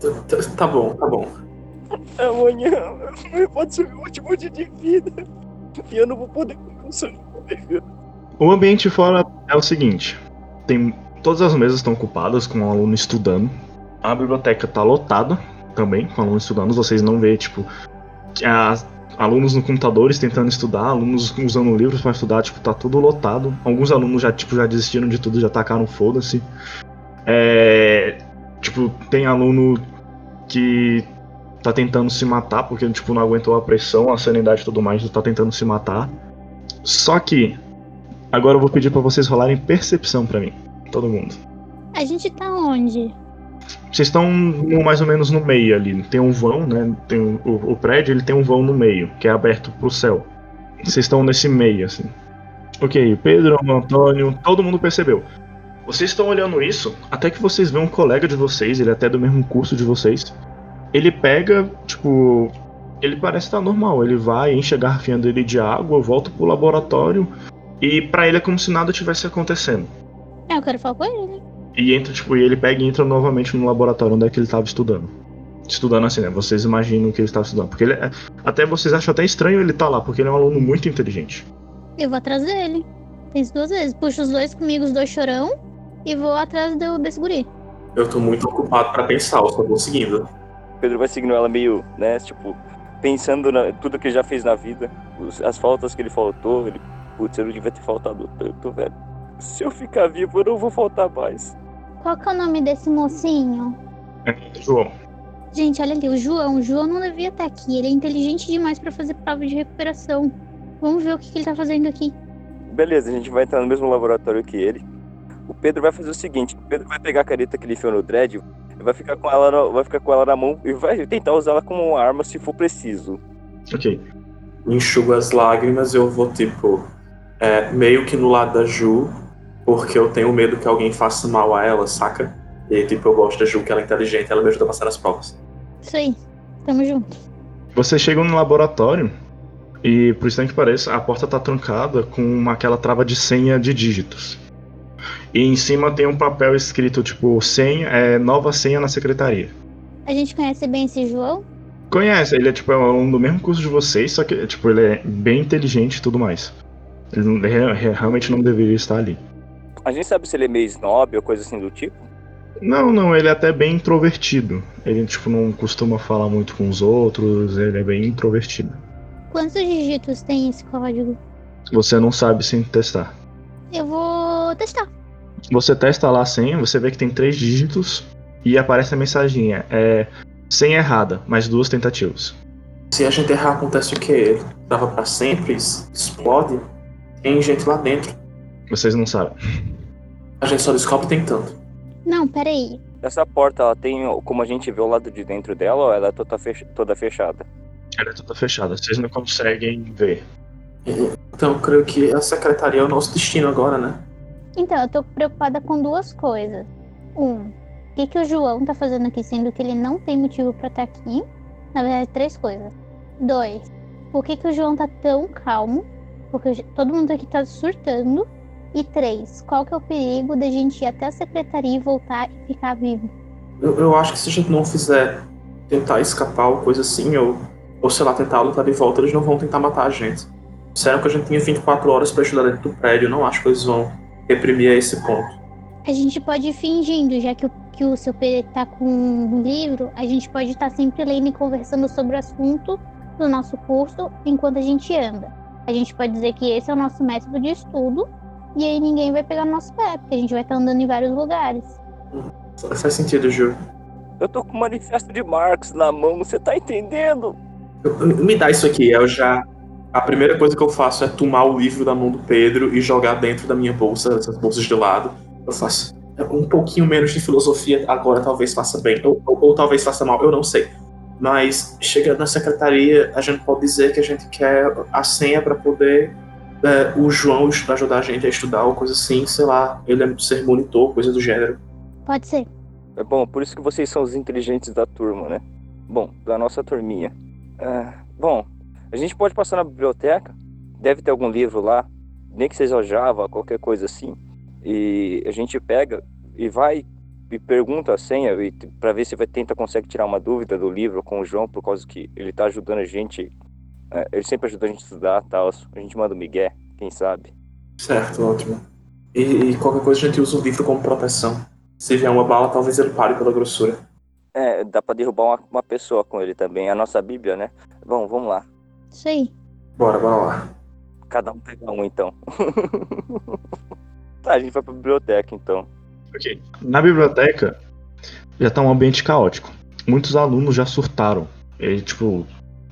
Tá- tá- Tá bom, tá bom. Amanhã pode ser o meu último dia de vida. E eu não vou poder comer o. O ambiente fora é o seguinte: tem todas as mesas estão ocupadas com o aluno estudando. A biblioteca tá lotada também com alunos estudando. Vocês não vê tipo as- alunos no computadores tentando estudar, alunos usando livros para estudar, tipo tá tudo lotado. Alguns alunos já tipo já desistiram de tudo, já tacaram foda-se. É, tipo tem aluno que tá tentando se matar porque tipo não aguentou a pressão, a sanidade e tudo mais, tá tentando se matar. Só que Agora eu vou pedir pra vocês rolarem percepção pra mim. Todo mundo. A gente tá onde? Vocês estão mais ou menos no meio ali. Tem um vão, né? Tem o, o- o prédio ele tem um vão no meio, que é aberto pro céu. Vocês estão nesse meio, assim. Ok, Pedro, Antônio, todo mundo percebeu. Vocês estão olhando isso, até que vocês veem um colega de vocês, ele é até do mesmo curso de vocês. Ele pega, tipo. Ele parece estar normal. Ele vai, enche a garrafinha dele de água, volta pro laboratório. E pra ele é como se nada tivesse acontecendo. É, eu quero falar com ele. E entra, tipo, e ele pega e entra novamente no laboratório onde é que ele tava estudando. Estudando assim, né? Vocês imaginam que ele estava estudando. Porque ele é- Até vocês acham até estranho ele tá lá, porque ele é um aluno muito inteligente. Eu vou atrás dele. Penso duas vezes. Puxo os dois comigo, os dois chorão, e vou atrás do, desse guri. Eu tô muito ocupado pra pensar, eu só vou seguindo. Pedro vai seguindo ela meio, né? Tipo, pensando na tudo que ele já fez na vida, os- as faltas que ele faltou. Ele, putz, eu não devia ter faltado tanto, velho. Se eu ficar vivo, eu não vou faltar mais. Qual que é o nome desse mocinho? É, João. Gente, olha ali, o João. O João não devia estar aqui. Ele é inteligente demais pra fazer prova de recuperação. Vamos ver o que, que ele tá fazendo aqui. Beleza, a gente vai entrar no mesmo laboratório que ele. O Pedro vai fazer o seguinte: o Pedro vai pegar a careta que ele enfiou no dread, vai ficar com ela, no- vai ficar com ela na mão e vai tentar usar ela como uma arma se for preciso. Ok. Enxugo as lágrimas, eu vou, tipo, é, meio que no lado da Ju, porque eu tenho medo que alguém faça mal a ela, saca? E, tipo, eu gosto da Ju, que ela é inteligente, ela me ajuda a passar nas provas. Isso aí. Tamo junto. Vocês chegam no laboratório e, por estranho que pareça, a porta tá trancada com aquela trava de senha de dígitos. E em cima tem um papel escrito, tipo, senha, é, nova senha na secretaria. A gente conhece bem esse João? Conhece, ele é tipo é um aluno do mesmo curso de vocês, só que tipo, ele é bem inteligente e tudo mais. Ele, não- ele re- re- realmente não deveria estar ali. A gente sabe se ele é meio snob ou coisa assim do tipo? Não, não, ele é até bem introvertido. Ele tipo não costuma falar muito com os outros, ele é bem introvertido. Quantos dígitos tem esse código? Você não sabe sem testar. Eu vou testar. Você testa lá a senha, você vê que tem três dígitos e aparece a mensaginha. É senha errada, mais duas tentativas. Se a gente errar, acontece o quê? Ele trava pra sempre, explode, tem gente lá dentro. Vocês não sabem. A gente só descobre tentando. Não, peraí. Essa porta, ela tem como a gente vê o lado de dentro dela ou ela é toda, fech- toda fechada? Ela é toda fechada, vocês não conseguem ver. Então, eu creio que a secretaria é o nosso destino agora, né? Então, eu tô preocupada com duas coisas. Um, o que, que o João tá fazendo aqui, sendo que ele não tem motivo pra estar aqui? Na verdade, três coisas. Dois, por que, que o João tá tão calmo? Porque todo mundo aqui tá surtando. E três, qual que é o perigo da gente ir até a secretaria e voltar e ficar vivo? Eu, eu acho que se a gente não fizer tentar escapar ou coisa assim, ou, ou sei lá, tentar lutar de volta, eles não vão tentar matar a gente. Disseram que a gente tinha 24 horas para estudar dentro do prédio, eu não acho que eles vão reprimir a esse ponto. A gente pode ir fingindo, já que o, que o seu Pedro tá com um livro, a gente pode estar sempre lendo e conversando sobre o assunto do nosso curso enquanto a gente anda. A gente pode dizer que esse é o nosso método de estudo e aí ninguém vai pegar no nosso pé, porque a gente vai estar andando em vários lugares. Faz sentido, Ju. Eu tô com o manifesto de Marx na mão, você tá entendendo? Eu- eu- Me dá isso aqui, eu já. A primeira coisa que eu faço é tomar o livro da mão do Pedro e jogar dentro da minha bolsa, essas bolsas de lado. Eu faço um pouquinho menos de filosofia agora, talvez faça bem, ou, ou- ou talvez faça mal, eu não sei. Mas chegando na secretaria, a gente pode dizer que a gente quer a senha para poder é, o João ajudar a gente a estudar ou coisa assim, sei lá, ele é ser monitor, coisa do gênero. Pode ser. É bom, por isso que vocês são os inteligentes da turma, né? Bom, da nossa turminha. Ah, bom, a gente pode passar na biblioteca, deve ter algum livro lá, nem que seja Java, qualquer coisa assim. E a gente pega e vai e pergunta a senha e pra ver se vai tentar consegue tirar uma dúvida do livro com o João, por causa que ele tá ajudando a gente. É, ele sempre ajuda a gente a estudar tal. A gente manda o Miguel, quem sabe. Certo, ótimo. E, e qualquer coisa a gente usa o livro como proteção. Se vier uma bala, talvez ele pare pela grossura. É, dá pra derrubar uma, uma pessoa com ele também. A nossa Bíblia, né? Bom, vamos lá. Isso aí. Bora, bora lá. Cada um pega um, então. tá, a gente vai pra biblioteca, então. Ok. Na biblioteca já tá um ambiente caótico. Muitos alunos já surtaram. Eles, tipo,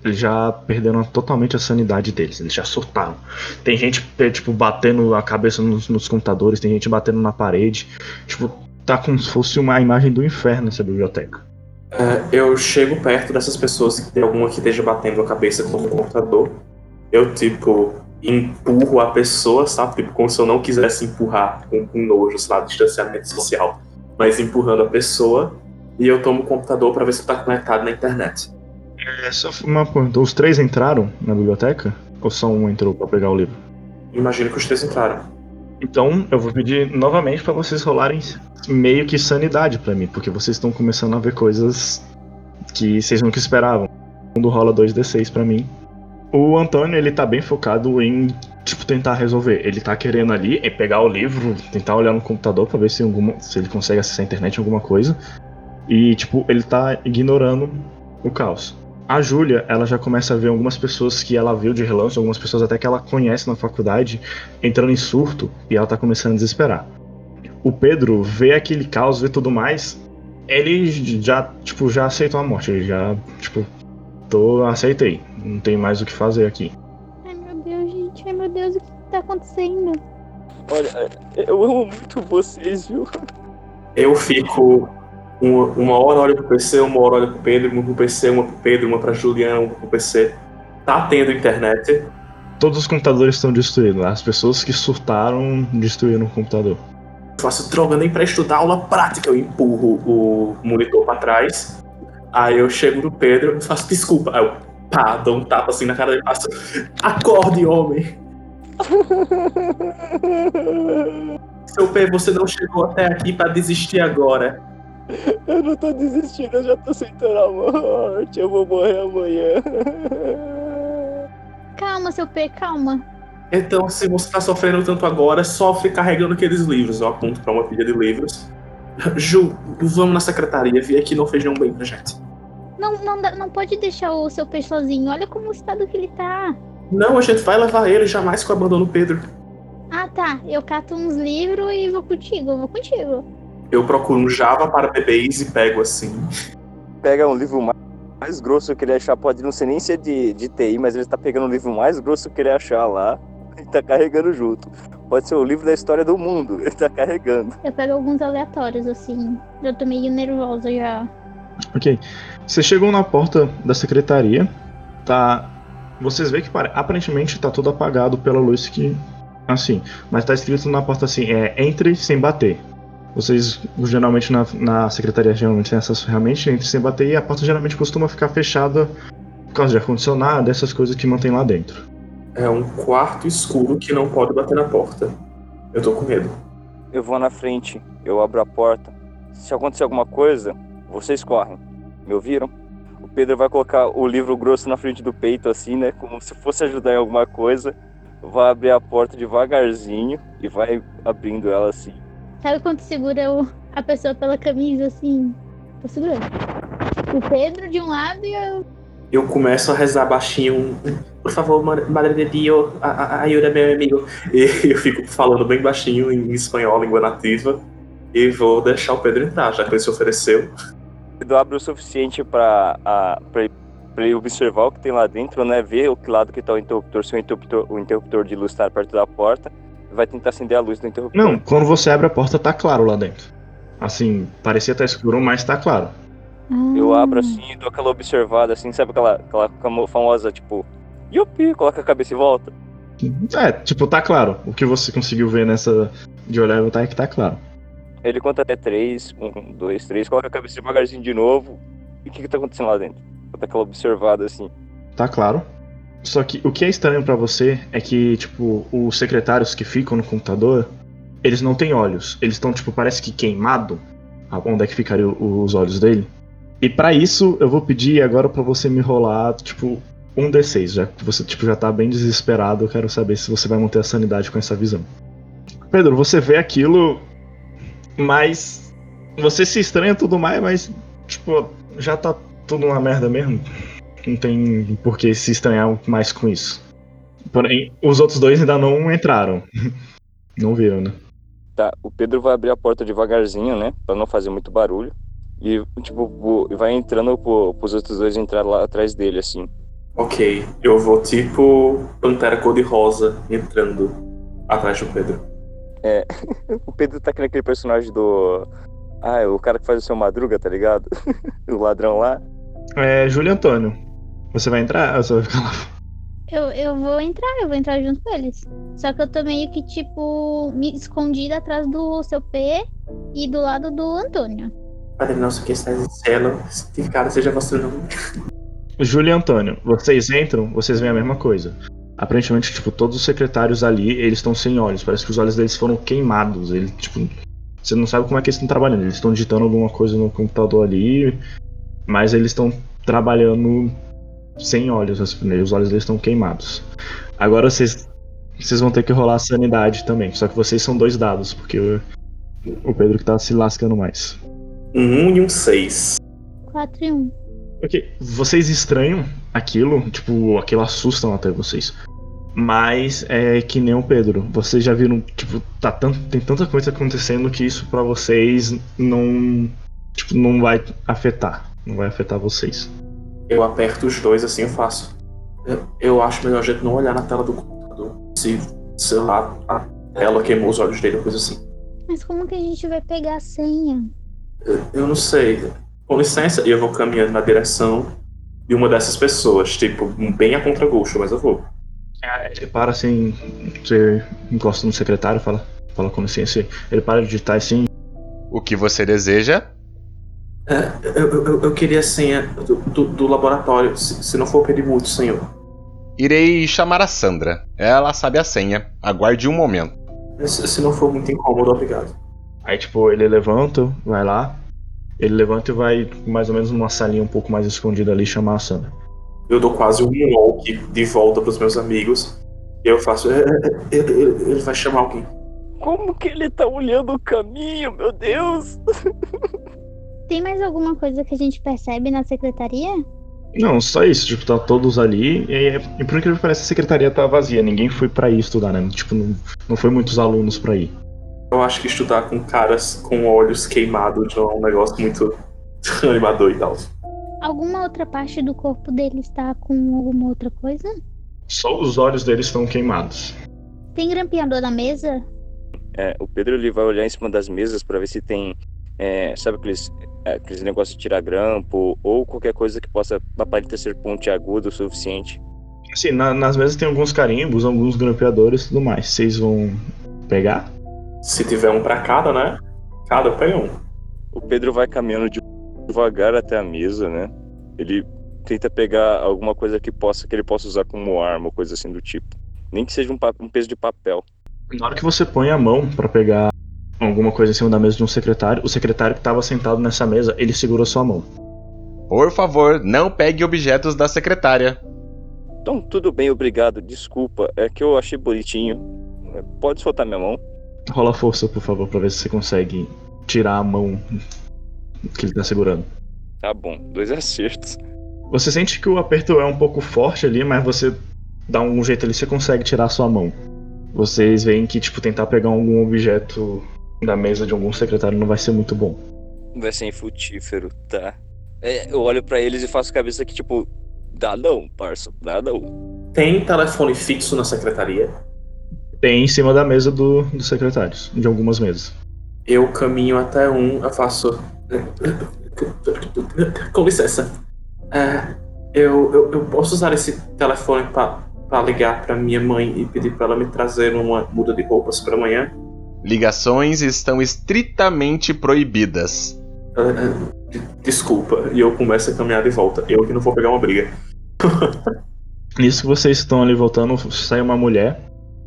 já perderam totalmente a sanidade deles. Eles já surtaram. Tem gente, eh, tipo, batendo a cabeça nos, nos computadores, tem gente batendo na parede. Tipo, tá como se fosse uma imagem do inferno essa biblioteca. É, eu chego perto dessas pessoas que tem alguma que esteja batendo a cabeça contra o computador. Eu, tipo, empurro a pessoa, sabe? Tipo, como se eu não quisesse empurrar com, com nojo, lá, distanciamento social. Mas empurrando a pessoa. E eu tomo o computador pra ver se tá conectado na internet. É só uma pergunta: os três entraram na biblioteca? Ou só um entrou pra pegar o livro? Imagino que os três entraram. Então, eu vou pedir novamente pra vocês rolarem meio que sanidade pra mim, porque vocês estão começando a ver coisas que vocês nunca esperavam. Quando rola 2d6 pra mim. O Antônio, ele tá bem focado em, tipo, tentar resolver. Ele tá querendo ali é pegar o livro, tentar olhar no computador pra ver se, alguma, se ele consegue acessar a internet alguma coisa. E, tipo, ele tá ignorando o caos. A Júlia, ela já começa a ver algumas pessoas que ela viu de relance, algumas pessoas até que ela conhece na faculdade, entrando em surto e ela tá começando a desesperar. O Pedro vê aquele caos, vê tudo mais, ele já, tipo, já aceitou a morte, ele já, tipo, tô, aceitei, não tem mais o que fazer aqui. Ai meu Deus, gente. Ai meu Deus, o que tá acontecendo? Olha, eu amo muito vocês, viu? Eu fico uma, uma hora olho pro PC, uma hora olho pro Pedro, uma pro PC, uma pro Pedro, uma pra Juliana, uma pro PC. Tá tendo internet. Todos os computadores estão destruídos, as pessoas que surtaram destruíram o computador. Eu faço droga nem pra estudar aula prática. Eu empurro o monitor pra trás. Aí eu chego no Pedro e faço desculpa. Aí eu pá, dou um tapa assim na cara dele e faço acorde, homem. Seu P, você não chegou até aqui pra desistir agora. Eu não tô desistindo, eu já tô aceitando a morte. Eu vou morrer amanhã. Calma, seu P, calma. Então, se você tá sofrendo tanto agora, sofre carregando aqueles livros. Eu aponto pra uma pilha de livros. Ju, vamos na secretaria. Vi aqui não fez nenhum bem pra gente. Não, não, dá- não pode deixar o seu P sozinho. Olha como o estado que ele tá. Não, a gente vai levar ele, jamais que eu abandono o Pedro. Ah, tá. Eu cato uns livros e vou contigo. Vou contigo. Eu procuro um Java para bebês e pego assim. Pega um livro mais, mais grosso que ele achar, pode não ser nem ser de, de TI, mas ele tá pegando um livro mais grosso que ele achar lá e tá carregando junto. Pode ser o livro da história do mundo, ele tá carregando. Eu pego alguns aleatórios, assim. Eu tô meio nervosa já. Ok. Vocês chegam na porta da secretaria, tá. Vocês veem que pare- aparentemente tá tudo apagado pela luz que. Assim. Mas tá escrito na porta assim, é entre sem bater. Vocês geralmente na, na secretaria geralmente tem essas ferramentas, entre sem bater, e a porta geralmente costuma ficar fechada por causa de ar-condicionado, essas coisas que mantém lá dentro. É um quarto escuro que não pode bater na porta. Eu tô com medo. Eu vou na frente, eu abro a porta. Se acontecer alguma coisa, vocês correm. Me ouviram? O Pedro vai colocar o livro grosso na frente do peito, assim, né? Como se fosse ajudar em alguma coisa. Vai abrir a porta devagarzinho e vai abrindo ela assim. Sabe quando segura o- a pessoa pela camisa assim? Tô segurando. O Pedro de um lado e eu. Eu começo a rezar baixinho. Por favor, ma- Madre de Dio, a- a- ajuda meu amigo. E eu fico falando bem baixinho em espanhol, língua nativa. E vou deixar o Pedro entrar, já que ele se ofereceu. O Pedro abre o suficiente pra, a, pra, ele- pra ele observar o que tem lá dentro, né? Ver o que lado que tá o interruptor, se o interruptor, o interruptor de luz tá perto da porta. Vai tentar acender a luz do interruptor. Não, quando você abre a porta, tá claro lá dentro. Assim, parecia estar escuro, mas tá claro. Eu Ah, abro assim e dou aquela observada, assim, sabe aquela, aquela famo- famosa, tipo, yupi, coloca a cabeça e volta. É, tipo, tá claro. O que você conseguiu ver nessa de olhar tá é que tá claro. Ele conta até três, um, dois, três, coloca a cabeça devagarzinho de novo. E o que que tá acontecendo lá dentro? Dar aquela observada assim. Tá claro. Só que o que é estranho pra você é que, tipo, os secretários que ficam no computador, eles não têm olhos. Eles estão, tipo, parece que queimado. Ah, Onde é que ficariam os olhos dele? E pra isso, eu vou pedir agora pra você me rolar, tipo, um D6. Já que você, tipo, já tá bem desesperado, eu quero saber se você vai manter a sanidade com essa visão. Pedro, você vê aquilo, mas você se estranha tudo mais, mas, tipo, já tá tudo uma merda mesmo. Não tem por que se estranhar mais com isso. Porém, os outros dois ainda não entraram. Não viram, né? Tá, o Pedro vai abrir a porta devagarzinho, né? Pra não fazer muito barulho. E, tipo, vai entrando pro, pros outros dois entrar lá atrás dele, assim. Ok, eu vou tipo Pantera Cor-de-Rosa entrando atrás do Pedro. O Pedro tá aquele personagem do. Ah, é o cara que faz o seu Madruga, tá ligado? o ladrão lá. É, Júlio Antônio. Você vai entrar? Você vai ficar lá? Eu, eu vou entrar, eu vou entrar junto com eles. Só que eu tô meio que, tipo, me escondida atrás do seu P e do lado do Antônio. Padre nosso que estás em céu, santificado seja vosso nome. Júlio e Antônio, vocês entram, vocês veem a mesma coisa. Aparentemente, tipo, todos os secretários ali, eles estão sem olhos. Parece que os olhos deles foram queimados. Ele, tipo, você não sabe como é que eles estão trabalhando. Eles estão digitando alguma coisa no computador ali, mas eles estão trabalhando sem olhos. assim, Os olhos deles estão queimados. Agora vocês, vocês vão ter que rolar a sanidade também. Só que vocês são dois dados, porque o, o Pedro que tá se lascando mais. Um 1 e um 6. 4 e 1. Ok, vocês estranham aquilo, tipo, aquilo assustam até vocês. Mas é que nem o Pedro. Vocês já viram, tipo, tá tanto, tem tanta coisa acontecendo que isso pra vocês não. Tipo, não vai afetar. Não vai afetar vocês. Eu aperto os dois assim eu faço. Eu, eu acho melhor a gente não olhar na tela do computador. Se, sei lá, a tela queimou os olhos dele, coisa assim. Mas como que a gente vai pegar a senha? Eu, eu não sei. Com licença, e eu vou caminhando na direção de uma dessas pessoas, tipo, bem a contragosto, mas eu vou. Ele para assim. Você encosta no secretário, fala, fala com licença. Ele para de digitar assim. O que você deseja? É, eu, eu, eu queria a senha do, do, do laboratório, se, se não for pedir muito, senhor. Irei chamar a Sandra. Ela sabe a senha. Aguarde um momento. Se, se não for muito incômodo, obrigado. Aí, tipo, ele levanta, vai lá. Ele levanta e vai mais ou menos numa salinha um pouco mais escondida ali chamar a Sandra. Eu dou quase um walk de volta pros meus amigos. E eu faço. "É, é, é, Ele, ele vai chamar alguém. Como que ele tá olhando o caminho, meu Deus? Tem mais alguma coisa que a gente percebe na secretaria? Não, só isso, tipo, tá todos ali. E, aí, e por incrível que pareça, a secretaria tá vazia. Ninguém foi pra ir estudar, né? Tipo, não, não foi muitos alunos pra ir. Eu acho que estudar com caras com olhos queimados não é um negócio muito animador e tal. Alguma outra parte do corpo dele está com alguma outra coisa? Só os olhos deles estão queimados. Tem grampeador na mesa? É, o Pedro ele vai olhar em cima das mesas pra ver se tem, é, sabe aqueles, aqueles negócios de tirar grampo ou qualquer coisa que possa aparentar ser pontiagudo o suficiente. Assim, na- nas mesas tem alguns carimbos, alguns grampeadores e tudo mais. Vocês vão pegar? Se tiver um pra cada, né? Cada pega um. O Pedro vai caminhando de- devagar até a mesa, né? Ele tenta pegar alguma coisa que possa que ele possa usar como arma, ou coisa assim do tipo. Nem que seja um, um peso de papel. Na hora que você põe a mão pra pegar alguma coisa em cima da mesa de um secretário, o secretário que tava sentado nessa mesa, ele segurou sua mão. Por favor, não pegue objetos da secretária. Então, tudo bem, obrigado. Desculpa, é que eu achei bonitinho. É, Pode soltar minha mão? Rola força, por favor, pra ver se você consegue tirar a mão que ele tá segurando. Tá bom, dois acertos. Você sente que o aperto é um pouco forte ali, mas você dá um jeito ali, você consegue tirar a sua mão. Vocês veem que, tipo, tentar pegar algum objeto da mesa de algum secretário não vai ser muito bom. Vai ser infrutífero, tá? É, eu olho pra eles e faço cabeça que, tipo, dá não, parça, dá não. Tem telefone fixo na secretaria. Tem em cima da mesa do, dos secretários, de algumas mesas. Eu caminho até um, eu faço. Com licença. É, eu, eu, eu posso usar esse telefone para ligar para minha mãe e pedir para ela me trazer uma muda de roupas para amanhã? Ligações estão estritamente proibidas. É, de- desculpa. E eu começo a caminhar de volta. Eu que não vou pegar uma briga. Nisso que vocês estão ali voltando, sai uma mulher.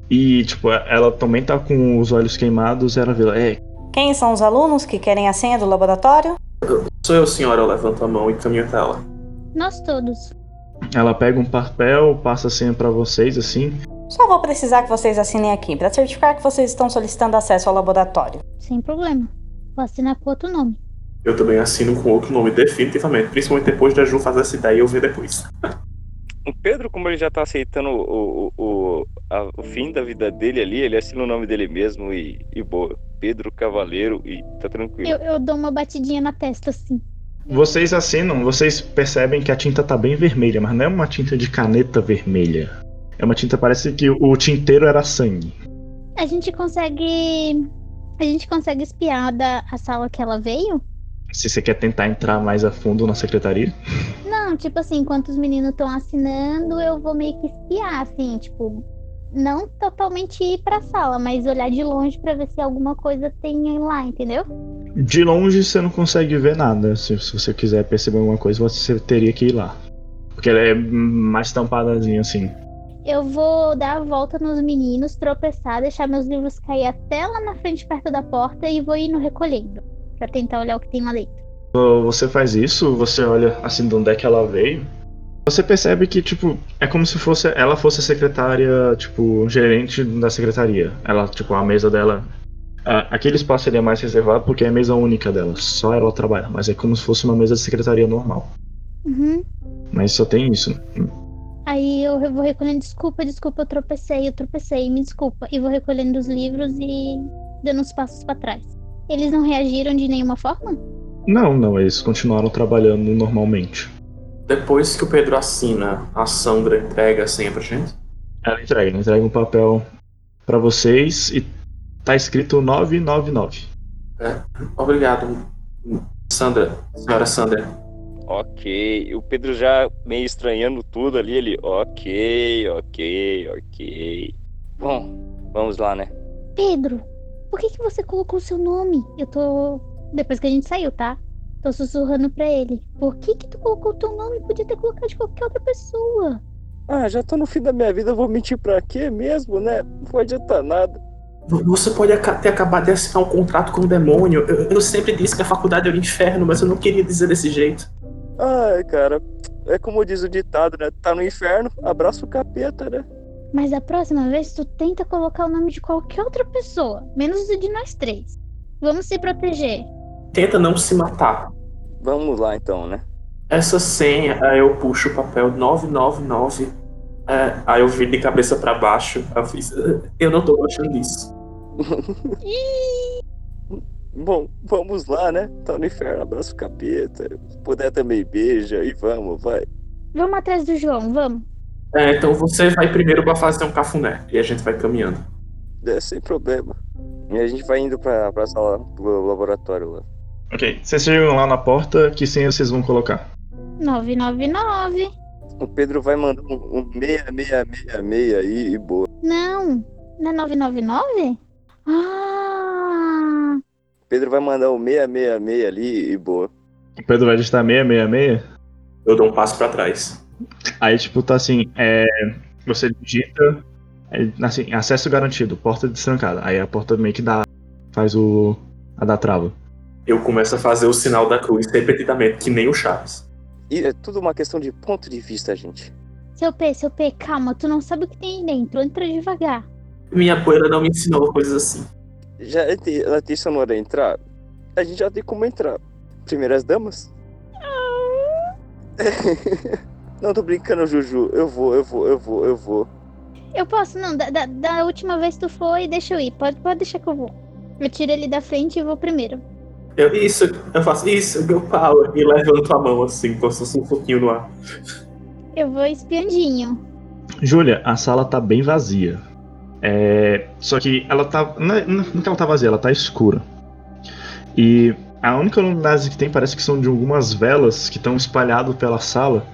E, tipo, ela também tá com os olhos queimados. E ela vira, é, Quem são os alunos que querem a senha do laboratório? Sou eu, senhora. Eu levanto a mão e caminho até ela. Nós todos. ela pega um papel, passa a senha pra vocês, assim. Só vou precisar que vocês assinem aqui para certificar que vocês estão solicitando acesso ao laboratório. Sem problema. Vou assinar com outro nome. Eu também assino com outro nome, definitivamente. Principalmente depois da Ju fazer essa ideia e eu ver depois. O Pedro, como ele já tá aceitando o, o, o, a- o fim da vida dele ali, ele assina o nome dele mesmo e, e boa. Pedro Cavaleiro e tá tranquilo. Eu, eu dou uma batidinha na testa, assim. Vocês assinam, vocês percebem que a tinta tá bem vermelha, mas não é uma tinta de caneta vermelha. É uma tinta, parece que o tinteiro era sangue. A gente consegue. A gente consegue espiar da a sala que ela veio? Se você quer tentar entrar mais a fundo na secretaria. Não, tipo assim, enquanto os meninos estão assinando, eu vou meio que espiar, assim, tipo. Não totalmente ir pra sala, mas olhar de longe pra ver se alguma coisa tem lá, entendeu? De longe você não consegue ver nada. Se, se você quiser perceber alguma coisa, você teria que ir lá. Porque ela é mais tampadazinha assim. Eu vou dar a volta nos meninos, tropeçar, deixar meus livros cair até lá na frente, perto da porta, e vou indo recolhendo. Pra tentar olhar o que tem lá dentro. Você faz isso, você olha assim de onde é que ela veio. Você percebe que, tipo, é como se fosse ela fosse a secretária, tipo, gerente da secretaria. Ela, tipo, a mesa dela. a- aquele espaço seria mais reservado porque é a mesa única dela. Só ela trabalha, mas é como se fosse uma mesa de secretaria normal. Uhum. Mas só tem isso. Aí eu vou recolhendo, desculpa, desculpa, eu tropecei, eu tropecei, me desculpa. E vou recolhendo os livros e dando uns passos pra trás. Eles não reagiram de nenhuma forma? Não, não, eles continuaram trabalhando normalmente. Depois que o Pedro assina, a Sandra entrega a senha pra gente? Ela entrega, ela entrega um papel pra vocês e tá escrito 999. É, obrigado, Sandra. Senhora Sandra. Ok, o Pedro já meio estranhando tudo ali, ele, ok, ok, ok. Bom, vamos lá, né? Pedro, por que, que você colocou o seu nome? Eu tô. Depois que a gente saiu, tá? Tô sussurrando pra ele. Por que que tu colocou o teu nome? Podia ter colocado de qualquer outra pessoa. Ah, já tô no fim da minha vida, eu vou mentir pra quê mesmo, né? Não vai adiantar nada. Você pode ter acabado de assinar um contrato com o demônio. Eu, eu sempre disse que a faculdade era o inferno, mas eu não queria dizer desse jeito. Ai, cara, é como diz o ditado, né? Tá no inferno, abraça o capeta, né? Mas a próxima vez tu tenta colocar o nome de qualquer outra pessoa, menos o de nós três. Vamos se proteger. Tenta não se matar. Vamos lá então, né? Essa senha, aí eu puxo o papel 999. É, aí eu viro de cabeça pra baixo. Eu fiz. "Ah, Eu não tô gostando disso. Bom, vamos lá, né? Tá no inferno, abraça o capeta. Se puder também beija e vamos, vai. Vamos atrás do João, vamos. É, então você vai primeiro pra fazer um cafuné. E a gente vai caminhando. É, sem problema. E a gente vai indo pra, pra sala, pro laboratório lá. Ok, vocês chegam lá na porta, que senha vocês vão colocar? 999. O Pedro vai mandar um, um 6666 aí e boa. Não, não é 999? Ah, Pedro vai mandar um 666 ali e boa. O Pedro vai digitar 666? Eu dou um passo pra trás. Aí, tipo, tá assim, é, você digita, é, assim, acesso garantido, porta destrancada. Aí a porta meio que dá, faz o, a da trava. Eu começo a fazer o sinal da cruz repetidamente, que nem o Chaves. E é tudo uma questão de ponto de vista, gente. Seu P, seu P, calma, tu não sabe o que tem aí dentro, entra devagar. Minha poeira não me ensinou coisas assim. Já ela te ensinou a entrar? A gente já tem como entrar. Primeiras damas? Não, tô brincando, Juju. Eu vou, eu vou, eu vou, eu vou. Eu posso, não, da, da, da última vez tu foi, deixa eu ir, pode, pode deixar que eu vou. Eu tiro ele da frente e vou primeiro. Eu, isso, eu faço isso, meu power. E levanto a mão assim, como se fosse um pouquinho no ar. Eu vou espiandinho. Júlia, a sala tá bem vazia. É, só que ela tá. Não, é- não é que ela tá vazia, ela tá escura. E a única luminária que tem parece que são de algumas velas que estão espalhadas pela sala.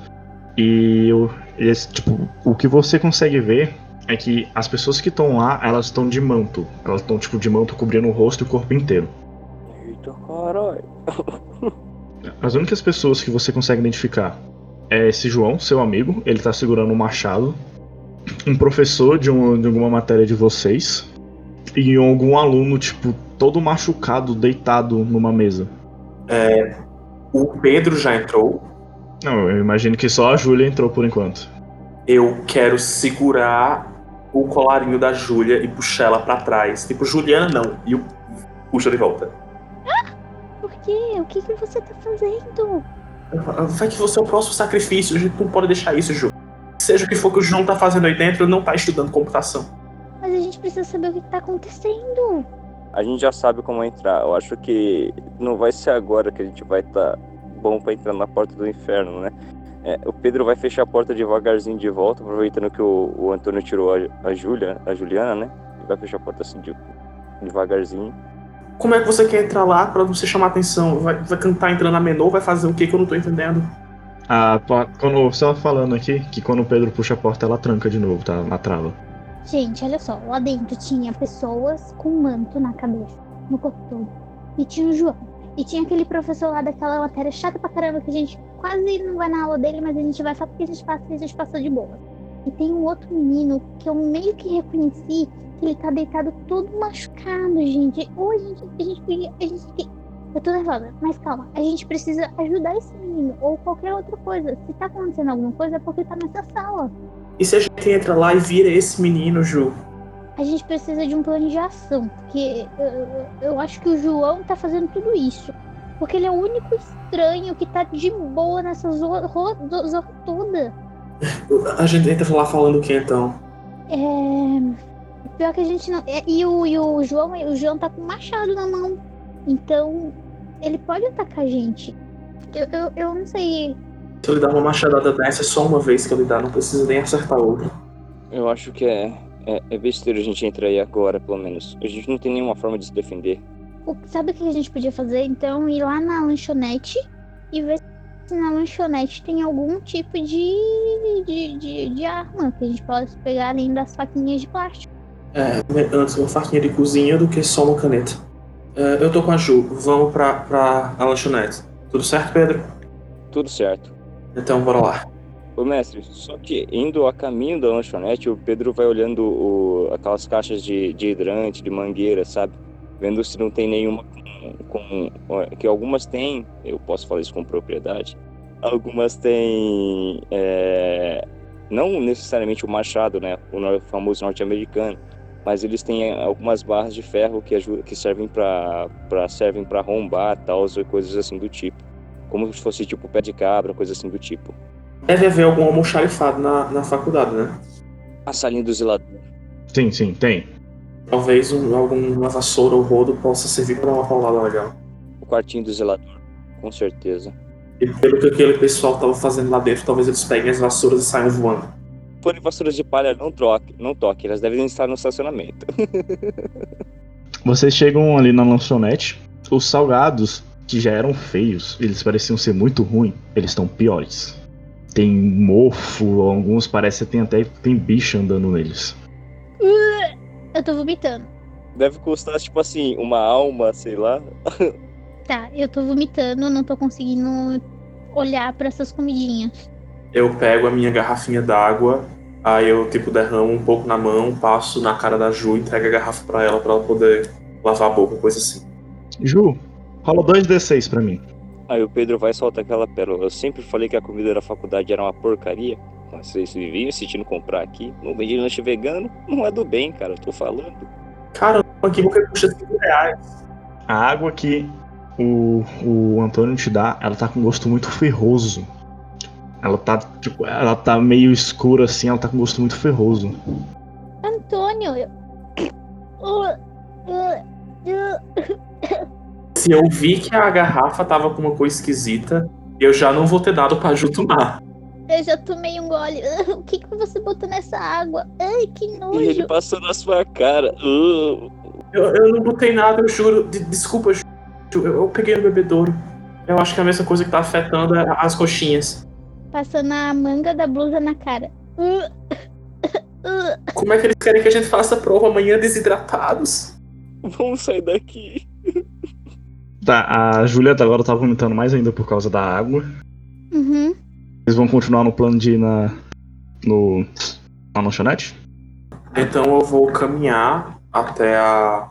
E o, esse, tipo, o que você consegue ver é que as pessoas que estão lá, elas estão de manto. Elas estão tipo de manto cobrindo o rosto e o corpo inteiro. Eita caralho. As únicas pessoas que você consegue identificar é esse João, seu amigo, ele tá segurando um machado, um professor de, um- de alguma matéria de vocês e algum aluno, tipo, todo machucado, deitado numa mesa. É, o Pedro já entrou. Não, eu imagino que só a Júlia entrou por enquanto. Eu quero segurar o colarinho da Júlia e puxar ela pra trás. Tipo, Juliana não. E o puxa de volta. Por quê? O que, que você tá fazendo? Vai que você é o próximo sacrifício, a gente não pode deixar isso, Ju. Seja o que for que o João tá fazendo aí dentro, ele não tá estudando computação. Mas a gente precisa saber o que, tá acontecendo. A gente já sabe como entrar. Eu acho que não vai ser agora que a gente vai estar bom pra entrar na porta do inferno, né? É, o Pedro vai fechar a porta devagarzinho de volta, aproveitando que o, o Antônio tirou a, a Júlia, a Juliana, né? Ele vai fechar a porta assim de- devagarzinho. Como é que você quer entrar lá pra você chamar atenção? Vai, vai cantar entrando a menor, vai fazer o que que eu não tô entendendo? A, quando, só falando aqui, que quando o Pedro puxa a porta, ela tranca de novo, tá? Na trava. Gente, olha só, lá dentro tinha pessoas com manto na cabeça, no corpo todo. E tinha o João. E tinha aquele professor lá daquela matéria chata pra caramba que a gente quase não vai na aula dele, mas a gente vai só porque a gente passa a gente passou de boa. E tem um outro menino que eu meio que reconheci que ele tá deitado todo machucado, gente. Ou a gente, a gente. A gente, eu tô nervosa, mas calma. A gente precisa ajudar esse menino ou qualquer outra coisa. Se tá acontecendo alguma coisa é porque tá nessa sala. E se a gente entra lá e vira esse menino, Ju? A gente precisa de um plano de ação, porque eu, eu- acho que o João tá fazendo tudo isso. Porque ele é o único estranho que tá de boa nessa zorra toda. A gente entra lá falando o que então? É. Pior que a gente não. é, E o, e o João, o João tá com um machado na mão. Então, ele pode atacar a gente. Eu, eu, eu não sei. Se eu lhe dar uma machadada dessa, é só uma vez que eu lhe dar, não precisa nem acertar outra. Eu acho que é, é, é besteira a gente entrar aí agora, pelo menos. A gente não tem nenhuma forma de se defender. O- Sabe o que a gente podia fazer? Então, ir lá na lanchonete e ver se na lanchonete tem algum tipo de, de, de, de arma que a gente possa pegar além das faquinhas de plástico. É, antes uma faquinha de cozinha do que só uma caneta. É, eu tô com a Ju, vamos pra, pra a lanchonete. Tudo certo, Pedro? Tudo certo. Então bora lá. Ô mestre, só que indo a caminho da lanchonete, o Pedro vai olhando o- aquelas caixas de, de hidrante, de mangueira, sabe? Vendo se não tem nenhuma com, com- Que algumas têm, eu posso falar isso com propriedade. Algumas têm. é, não necessariamente o machado, né? O famoso norte-americano. Mas eles têm é, algumas barras de ferro que, aju- que servem para servem para arrombar tal, ou coisas assim do tipo. Como se fosse tipo pé de cabra, coisa assim do tipo. Deve haver algum almoxarifado na, na faculdade, né? A salinha do zelador. Sim, sim, tem. Talvez um, alguma vassoura ou rodo possa servir pra dar uma paulada legal. O quartinho do zelador, com certeza. E pelo que aquele pessoal tava fazendo lá dentro, talvez eles peguem as vassouras e saiam voando. Forem vassouras de palha, não troque, não toque, elas devem estar no estacionamento. Vocês chegam ali na lanchonete. Os salgados, que já eram feios, eles pareciam ser muito ruins, eles estão piores. Tem mofo, alguns parece que tem até tem bicho andando neles. Eu tô vomitando. Deve custar, tipo assim, uma alma, sei lá. Tá, eu tô vomitando, não tô conseguindo olhar pra essas comidinhas. Eu pego a minha garrafinha d'água, aí eu, tipo, derramo um pouco na mão, passo na cara da Ju, entrego a garrafa pra ela, pra ela poder lavar a boca, coisa assim. Ju, rola 2d6 pra mim. Aí o Pedro vai soltar aquela pérola. Eu sempre falei que a comida da faculdade era uma porcaria. Mas vocês viviam insistindo em comprar aqui. Não vende lanche vegano. Não é do bem, cara. Eu tô falando. Cara, aqui porque custa 5 reais. A água que o, o Antônio te dá, ela tá com gosto muito ferroso. Ela tá, tipo, ela tá meio escura assim, ela tá com gosto muito ferroso. Antônio, eu... Se eu vi que a garrafa tava com uma coisa esquisita, eu já não vou ter dado pra Ju tomar. Eu já tomei um gole. Uh, O que, que você botou nessa água? Ai, que E ele nojo. passou na sua cara. Uh. Eu, eu não botei nada, eu juro. De- desculpa, Ju. Eu, eu peguei no bebedouro. Eu acho que a mesma coisa que tá afetando é as coxinhas. Passando a manga da blusa na cara. Como é que eles querem que a gente faça a prova amanhã desidratados? Vamos sair daqui. Tá, a Júlia agora tá vomitando mais ainda por causa da água. Uhum. Eles vão continuar no plano de ir na. no. na lanchonete? Então eu vou caminhar até a,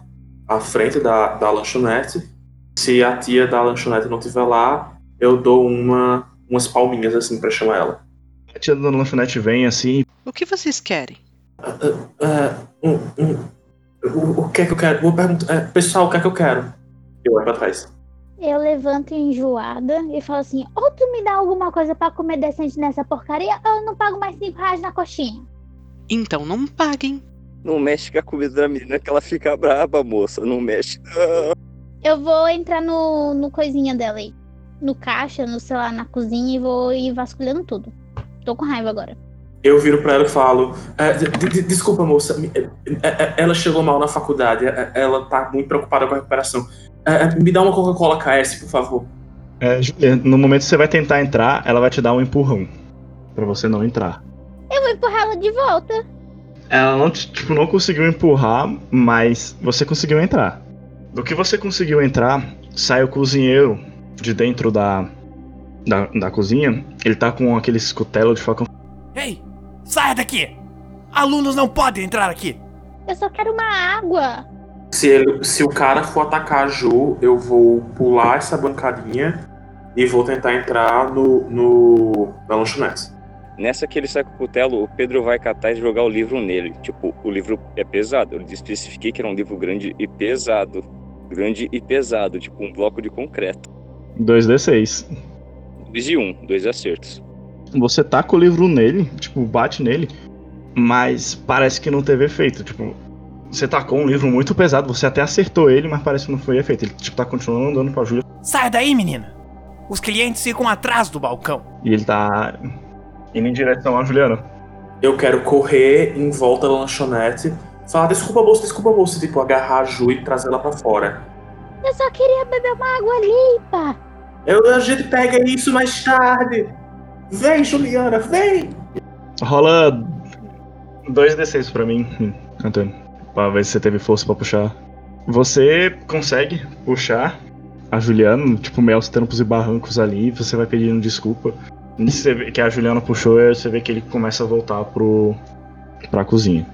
a frente da, da lanchonete. Se a tia da lanchonete não estiver lá, eu dou uma, umas palminhas assim pra chamar ela. A tia da lanchonete vem assim. O que vocês querem? É, um, um, o, o que é que eu quero? Vou perguntar. é, pessoal, o que é que eu quero? Eu olho pra trás. Eu levanto enjoada e falo assim: ou tu me dá alguma coisa pra comer decente nessa porcaria, ou eu não pago mais 5 reais na coxinha. Então não paguem. Não mexe com a comida da menina que ela fica braba, moça. Não mexe. não. Eu vou entrar no, no coisinha dela aí. No caixa, no sei lá, na cozinha e vou ir vasculhando tudo. Tô com raiva agora. Eu viro pra ela e falo: é, de- de- Desculpa, moça, me- é, é, ela chegou mal na faculdade, é, ela tá muito preocupada com a recuperação. É, é, me dá uma Coca-Cola KS, por favor. É, no momento que você vai tentar entrar, ela vai te dar um empurrão. Pra você não entrar. Eu vou empurrar ela de volta. Ela não, tipo, não conseguiu empurrar, mas você conseguiu entrar. Do que você conseguiu entrar, sai o cozinheiro de dentro da, da, da cozinha. Ele tá com aqueles cutelo de facão. Ei, saia daqui! Alunos não podem entrar aqui! Eu só quero uma água. Se, ele- se o cara for atacar a Ju, eu vou pular essa bancadinha e vou tentar entrar no, no na lanchonete. Nessa que ele sai com o cutelo, o Pedro vai catar e jogar o livro nele. Tipo, o livro é pesado. Eu especifiquei que era um livro grande e pesado. Grande e pesado, tipo um bloco de concreto. 2d6. 2 e 1, um, dois acertos. Você taca o livro nele, tipo, bate nele, mas parece que não teve efeito. Tipo, você tacou um livro muito pesado, você até acertou ele, mas parece que não foi efeito. Ele, tipo, tá continuando andando pra Júlia. Saia daí, menina! Os clientes ficam atrás do balcão. E ele tá indo em direção à Juliana. Eu quero correr em volta da lanchonete, falar desculpa moça, desculpa moça, tipo, agarrar a Ju e trazer ela pra fora. Eu só queria beber uma água limpa. Eu, a gente pega isso mais tarde. Vem, Juliana, vem! Rola 2d6 pra mim, hum, Antônio. Pra ver se você teve força pra puxar. Você consegue puxar a Juliana, tipo, aos trampos e barrancos ali, você vai pedindo desculpa. E você vê que a Juliana puxou, você vê que ele começa a voltar pro. pra cozinha.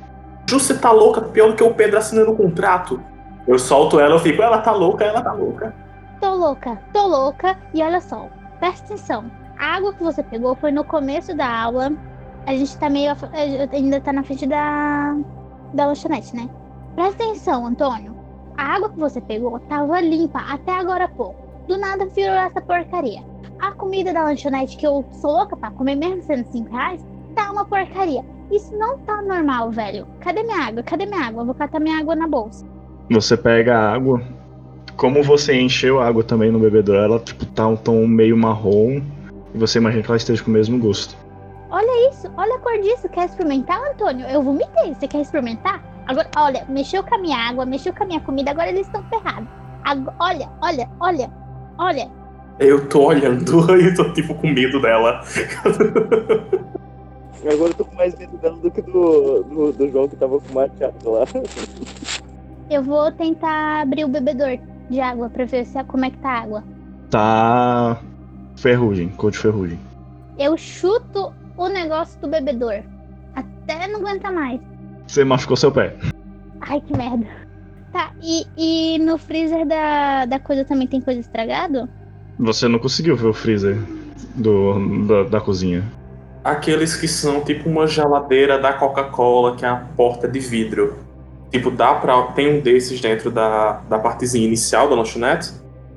Ju, você tá louca? Pior do que o Pedro assinando o contrato. Eu solto ela, eu fico, ela tá louca, ela tá louca. Tô louca, tô louca. E olha só, presta atenção. A água que você pegou foi no começo da aula. A gente tá meio. ainda tá na frente da. da lanchonete, né? Presta atenção, Antônio. A água que você pegou tava limpa até agora há pouco. Do nada virou essa porcaria. A comida da lanchonete que eu sou louca pra comer mesmo sendo 5 reais, tá uma porcaria. Isso não tá normal, velho. Cadê minha água? Cadê minha água? Vou catar minha água na bolsa. Você pega a água. Como você encheu a água também no bebedouro, ela tipo, tá um tom meio marrom. E você imagina que ela esteja com o mesmo gosto. Olha isso, olha a cor disso. Quer experimentar, Antônio? Eu vomitei. Você quer experimentar? Agora, olha, mexeu com a minha água, mexeu com a minha comida, agora eles estão ferrados. Ago- olha, olha, olha, olha. Eu tô olhando e tô tipo com medo dela. Agora eu tô com mais medo dela do que do, do, do João que tava com o machado lá. Eu vou tentar abrir o bebedor de água pra ver se, como é que tá a água. Tá. ferrugem, cor de ferrugem. Eu chuto o negócio do bebedor. Até não aguenta mais. Você machucou seu pé. Ai, que merda. Tá, e, e no freezer da, da coisa também tem coisa estragada? Você não conseguiu ver o freezer do, da, da cozinha. Aqueles que são tipo uma geladeira da Coca-Cola, que é a porta de vidro. Tipo, dá pra. Tem um desses dentro da, da partezinha inicial da lanchonete?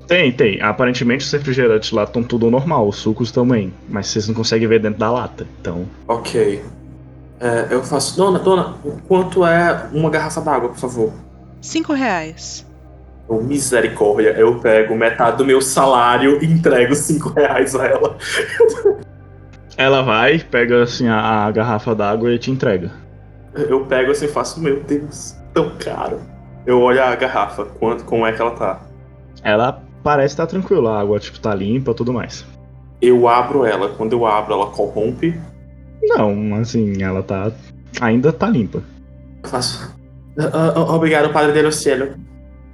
Tem, tem. Aparentemente os refrigerantes lá estão tudo normal, os sucos também. Mas vocês não conseguem ver dentro da lata. Então. Ok. É, eu faço. Dona, dona, quanto é uma garrafa d'água, por favor? Cinco reais. Oh, misericórdia, eu pego metade do meu salário e entrego cinco reais a ela. Ela vai, pega assim a, a garrafa d'água e te entrega. Eu pego assim e faço, meu Deus, tão caro. Eu olho a garrafa, quanto, como é que ela tá? Ela parece estar tranquila, a água tipo, tá limpa tudo mais. Eu abro ela, quando eu abro ela corrompe. Não, assim, ela tá. ainda tá limpa. Eu faço. "Ah, ah, obrigado, Padre del Cielo.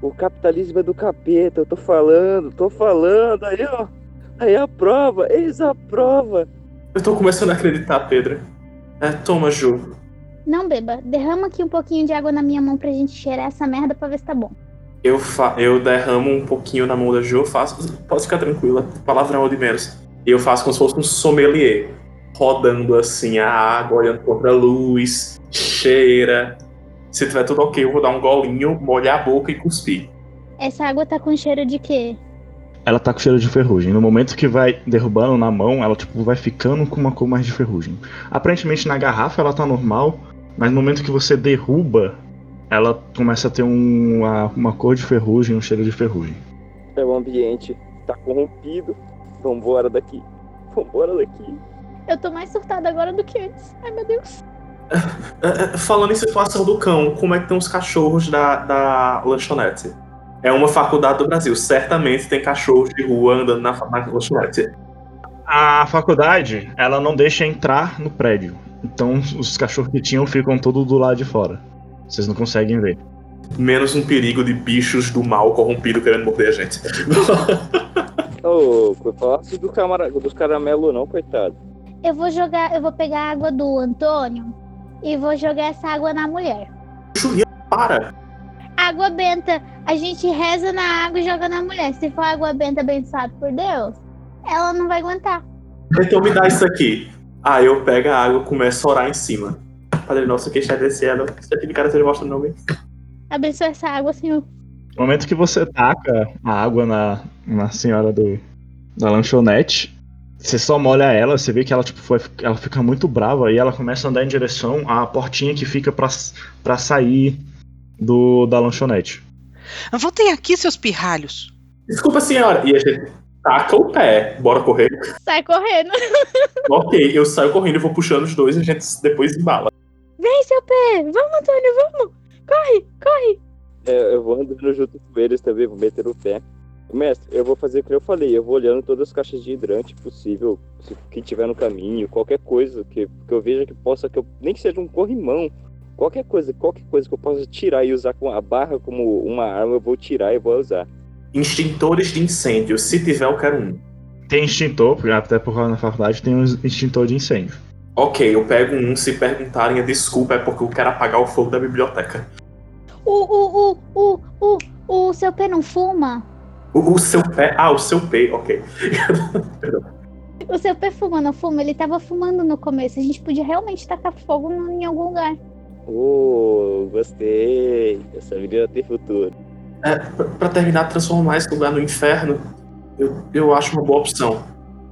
O capitalismo é do capeta, eu tô falando, tô falando, aí ó. Aí a prova, eis a prova. Eu tô começando a acreditar, Pedro. É, toma, Ju. Não beba. Derrama aqui um pouquinho de água na minha mão pra gente cheirar essa merda pra ver se tá bom. Eu, fa eu derramo um pouquinho na mão da Ju, faço. Pode ficar tranquila, palavrão de menos. E eu faço como se fosse um sommelier. Rodando assim a água, olhando contra a luz, cheira. Se tiver tudo ok, eu vou dar um golinho, molhar a boca e cuspir. Essa água tá com cheiro de quê? Ela tá com cheiro de ferrugem. No momento que vai derrubando na mão, ela tipo vai ficando com uma cor mais de ferrugem. Aparentemente na garrafa ela tá normal, mas no momento que você derruba, ela começa a ter um- uma, uma cor de ferrugem, um cheiro de ferrugem. É o ambiente, tá corrompido. Vambora daqui. Vambora daqui. Eu tô mais surtada agora do que antes. Ai, meu Deus. É, é, Falando em situação do cão, como é que estão os cachorros da, da lanchonete? É uma faculdade do Brasil, certamente tem cachorros de rua andando na, na lanchonete. A faculdade, ela não deixa entrar no prédio. Então os cachorros que tinham ficam todos do lado de fora. Vocês não conseguem ver. Menos um perigo de bichos do mal corrompido querendo morder a gente. Ô, eu falasse do camara... dos caramelos não, coitado. Eu vou jogar, eu vou pegar a água do Antônio e vou jogar essa água na mulher. Juliana, para! Água benta. A gente reza na água e joga na mulher. Se for água benta abençoada por Deus, ela não vai aguentar. Então me dá isso aqui. Aí eu pego a água e começo a orar em cima. Padre nosso que está descendo, se aquele cara seja vosso nome. Abençoa essa água, Senhor. No momento que você taca a água na, na senhora do, da lanchonete, você só molha ela, você vê que ela, tipo, foi, ela fica muito brava e ela começa a andar em direção à portinha que fica pra, pra sair do, da lanchonete. Voltem aqui, seus pirralhos. Desculpa, senhora. E a gente taca o pé. Bora correr? Sai correndo. ok, eu saio correndo e vou puxando os dois e a gente depois embala. Vem, seu pé. Vamos, Antônio, vamos. Corre, corre. É, eu vou andando junto com eles também, vou meter o pé. Mestre, eu vou fazer o que eu falei, eu vou olhando todas as caixas de hidrante possível, se, que tiver no caminho, qualquer coisa que, que eu veja que possa, que eu, nem que seja um corrimão, qualquer coisa, qualquer coisa que eu possa tirar e usar com a barra como uma arma, eu vou tirar e vou usar. Extintores de incêndio. Se tiver, eu quero um. Tem extintor, porque até por causa na faculdade tem um extintor de incêndio. Ok, eu pego um. Se perguntarem a desculpa, é porque eu quero apagar o fogo da biblioteca. O, o, o, o, o, o seu pé não fuma? O, o seu pé. Ah, o seu pé, ok. O seu pé fuma, não fuma? Ele tava fumando no começo. A gente podia realmente tacar fogo em algum lugar. Oh, gostei. Essa menina tem futuro. É, pra, pra terminar, transformar esse lugar no inferno, eu, eu acho uma boa opção.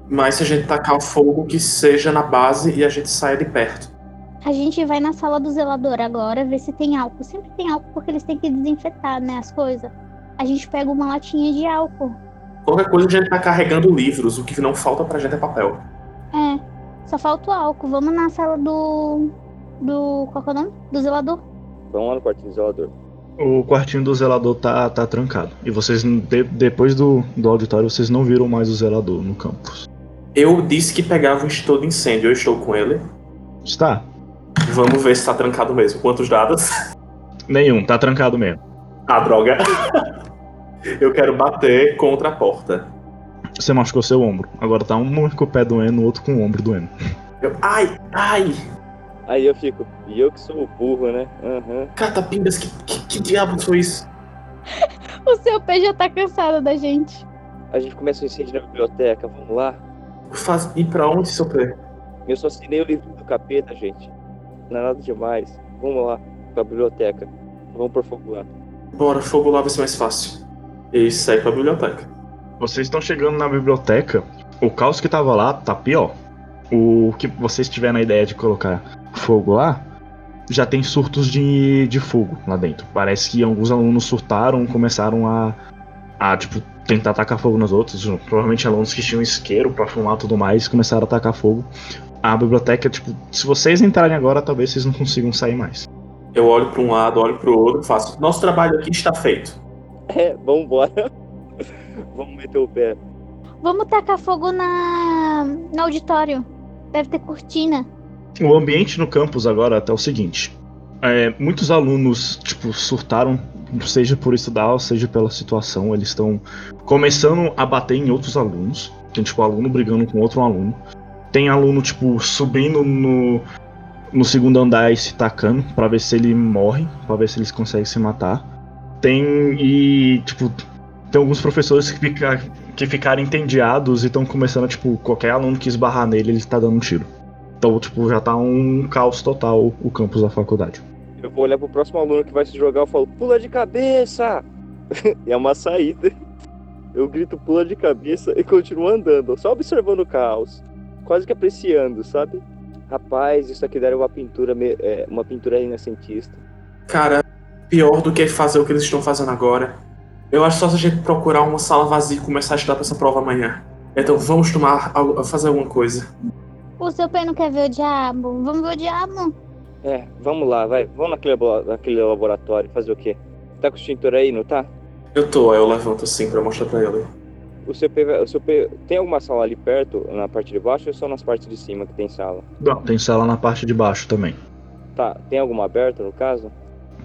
Mas se a gente tacar o fogo, que seja na base e a gente saia de perto. A gente vai na sala do zelador agora, ver se tem álcool. Sempre tem álcool porque eles têm que desinfetar, né, as coisas. A gente pega uma latinha de álcool. Qualquer coisa a gente tá carregando livros, o que não falta pra gente é papel. É, só falta o álcool. Vamos na sala do. Do. Qual que é o nome? Do zelador. Vamos lá no quartinho do zelador. O quartinho do zelador tá, tá trancado. E vocês, de- depois do, do auditório, vocês não viram mais o zelador no campus. Eu disse que pegava um extintor de incêndio, eu estou com ele. Está? Vamos ver se tá trancado mesmo. Quantos dados? Nenhum, tá trancado mesmo. Ah, droga. Eu quero bater contra a porta. Você machucou seu ombro. Agora tá um com o pé doendo, o outro com o ombro doendo. Eu, ai, ai! Aí eu fico, e eu que sou o burro, né? Aham. Catapindas, que, que, que diabo foi isso? O seu pé já tá cansado da gente. A gente começa um incêndio na biblioteca, vamos lá? Faz, e pra onde, seu pé? Eu só assinei o livro do capeta, gente. Não é nada demais. Vamos lá, pra biblioteca. Vamos por fogo lá. Bora, fogo lá vai ser mais fácil. E segue pra biblioteca. Vocês estão chegando na biblioteca. O caos que tava lá tá pior. O que vocês tiveram a ideia de colocar fogo lá, já tem surtos de, de fogo lá dentro. Parece que alguns alunos surtaram, começaram a, a tipo, tentar atacar fogo nos outros. Provavelmente alunos que tinham isqueiro pra fumar e tudo mais começaram a atacar fogo. A biblioteca, tipo, se vocês entrarem agora, talvez vocês não consigam sair mais. Eu olho pra um lado, olho pro outro e faço. Nosso trabalho aqui está feito. É, vambora. vamos meter o pé. Vamos tacar fogo na no auditório. Deve ter cortina. O ambiente no campus agora é o seguinte. É, muitos alunos, tipo, surtaram, seja por estudar, seja pela situação. Eles estão começando a bater em outros alunos. Tem, tipo, aluno brigando com outro aluno. Tem aluno, tipo, subindo no, no segundo andar e se tacando pra ver se ele morre, pra ver se eles conseguem se matar. Tem e, tipo, tem alguns professores que, fica, que ficaram entediados e estão começando, tipo, qualquer aluno que esbarrar nele, ele tá dando um tiro. Então, tipo, já tá um caos total o campus da faculdade. Eu vou olhar pro próximo aluno que vai se jogar e falo, pula de cabeça! e é uma saída. Eu grito pula de cabeça e continuo andando, só observando o caos. Quase que apreciando, sabe? Rapaz, isso aqui daria uma pintura, me- é, uma pintura renascentista. Cara, pior do que fazer o que eles estão fazendo agora. Eu acho só se a gente procurar uma sala vazia e começar a estudar pra essa prova amanhã. Então vamos tomar, algo- fazer alguma coisa. O seu pé não quer ver o diabo? Vamos ver o diabo? É, vamos lá, vai. Vamos naquele, naquele laboratório fazer o quê? Tá com o extintor aí, não tá? Eu tô, aí eu levanto assim pra mostrar pra ele. O seu, P, vai- o seu P, tem alguma sala ali perto, na parte de baixo ou só nas partes de cima que tem sala? Não, tem sala na parte de baixo também. Tá, tem alguma aberta no caso?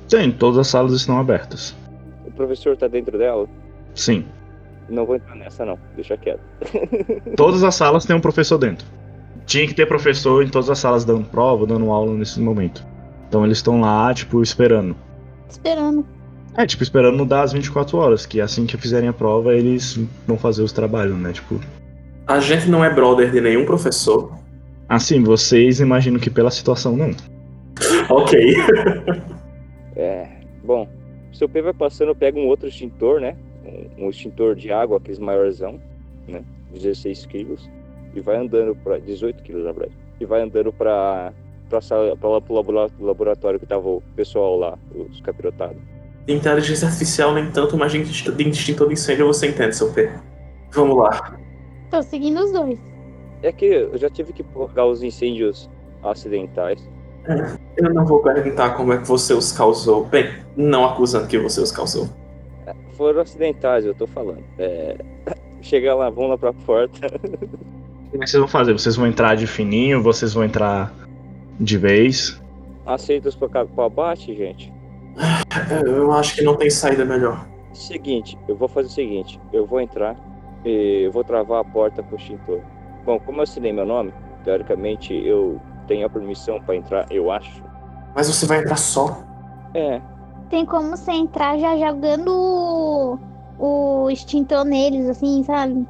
Tem, todas as salas estão abertas. O professor tá dentro dela? Sim. Não vou entrar nessa não, deixa quieto. Todas as salas têm um professor dentro. Tinha que ter professor em todas as salas dando prova, dando aula nesse momento. Então eles estão lá, tipo, esperando. Esperando. É, tipo, esperando dar as 24 horas, que assim que fizerem a prova, eles vão fazer os trabalhos, né? Tipo. A gente não é brother de nenhum professor. Assim, vocês imaginam que pela situação não. Ok. É, bom, o seu P vai passando, pega um outro extintor, né? Um, um extintor de água, aqueles maiorzão, né? 16 quilos. E vai andando pra. 18 quilos, na verdade. E vai andando pra. pra sala, pra lá pro labora- laboratório que tava o pessoal lá, os capirotados. De inteligência artificial, nem tanto, mas de inst- de instinto de incêndio você entende, seu pé. Vamos lá. Tô seguindo os dois. É que eu já tive que apagar os incêndios acidentais. Eu não vou perguntar como é que você os causou. Bem, não acusando que você os causou. Foram acidentais, eu tô falando. É. Chega lá, vamos lá pra porta. O que vocês vão fazer? Vocês vão entrar de fininho? Vocês vão entrar de vez? Aceitos pra, cá- pra abate, gente. Eu acho que não tem saída melhor. Seguinte, eu vou fazer o seguinte, eu vou entrar e eu vou travar a porta com o extintor. Bom, como eu assinei meu nome, teoricamente eu tenho a permissão pra entrar, eu acho. Mas você vai entrar só? É, Tem como você entrar já jogando o, o extintor neles, assim, sabe?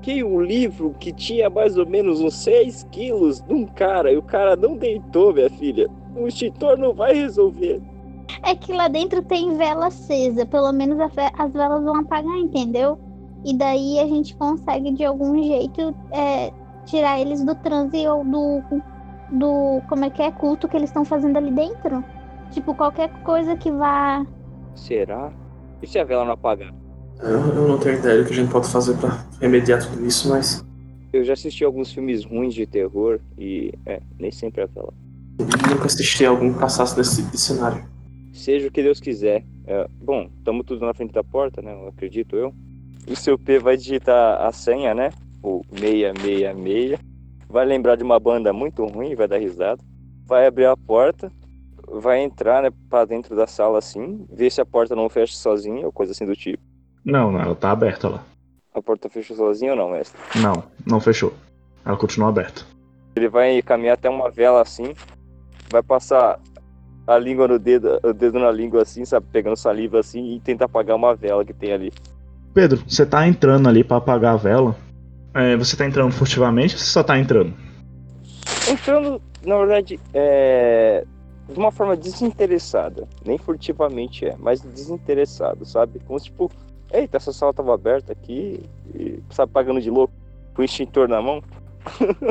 que um livro que tinha mais ou menos uns 6 quilos de um cara e o cara não deitou, minha filha. O extintor não vai resolver. É que lá dentro tem vela acesa. Pelo menos as velas vão apagar, entendeu? E daí a gente consegue de algum jeito é, tirar eles do transe ou do. do. como é que é? culto que eles estão fazendo ali dentro. Tipo, qualquer coisa que vá. Será? E se a vela não apagar? Eu, eu não tenho ideia do que a gente pode fazer pra remediar tudo isso, mas. Eu já assisti alguns filmes ruins de terror e, é, nem sempre a vela. Nunca assisti algum que passasse desse, desse cenário. Seja o que Deus quiser. É, bom, estamos tudo na frente da porta, né? Eu acredito eu. O seu P vai digitar a senha, né? O 666. Vai lembrar de uma banda muito ruim, vai dar risada. Vai abrir a porta, vai entrar, né, pra dentro da sala assim, ver se a porta não fecha sozinha ou coisa assim do tipo. Não, não, ela tá aberta lá. A porta fechou sozinha ou não, mestre? Não, não fechou. Ela continua aberta. Ele vai caminhar até uma vela assim, vai passar a língua no dedo, o dedo na língua assim, sabe, pegando saliva assim e tentar apagar uma vela que tem ali. Pedro, você tá entrando ali pra apagar a vela. É, você tá entrando furtivamente ou você só tá entrando? Entrando, na verdade, é. De uma forma desinteressada. Nem furtivamente é, mas desinteressado, sabe? Como tipo, eita, essa sala tava aberta aqui, e, sabe, pagando de louco, com o extintor na mão.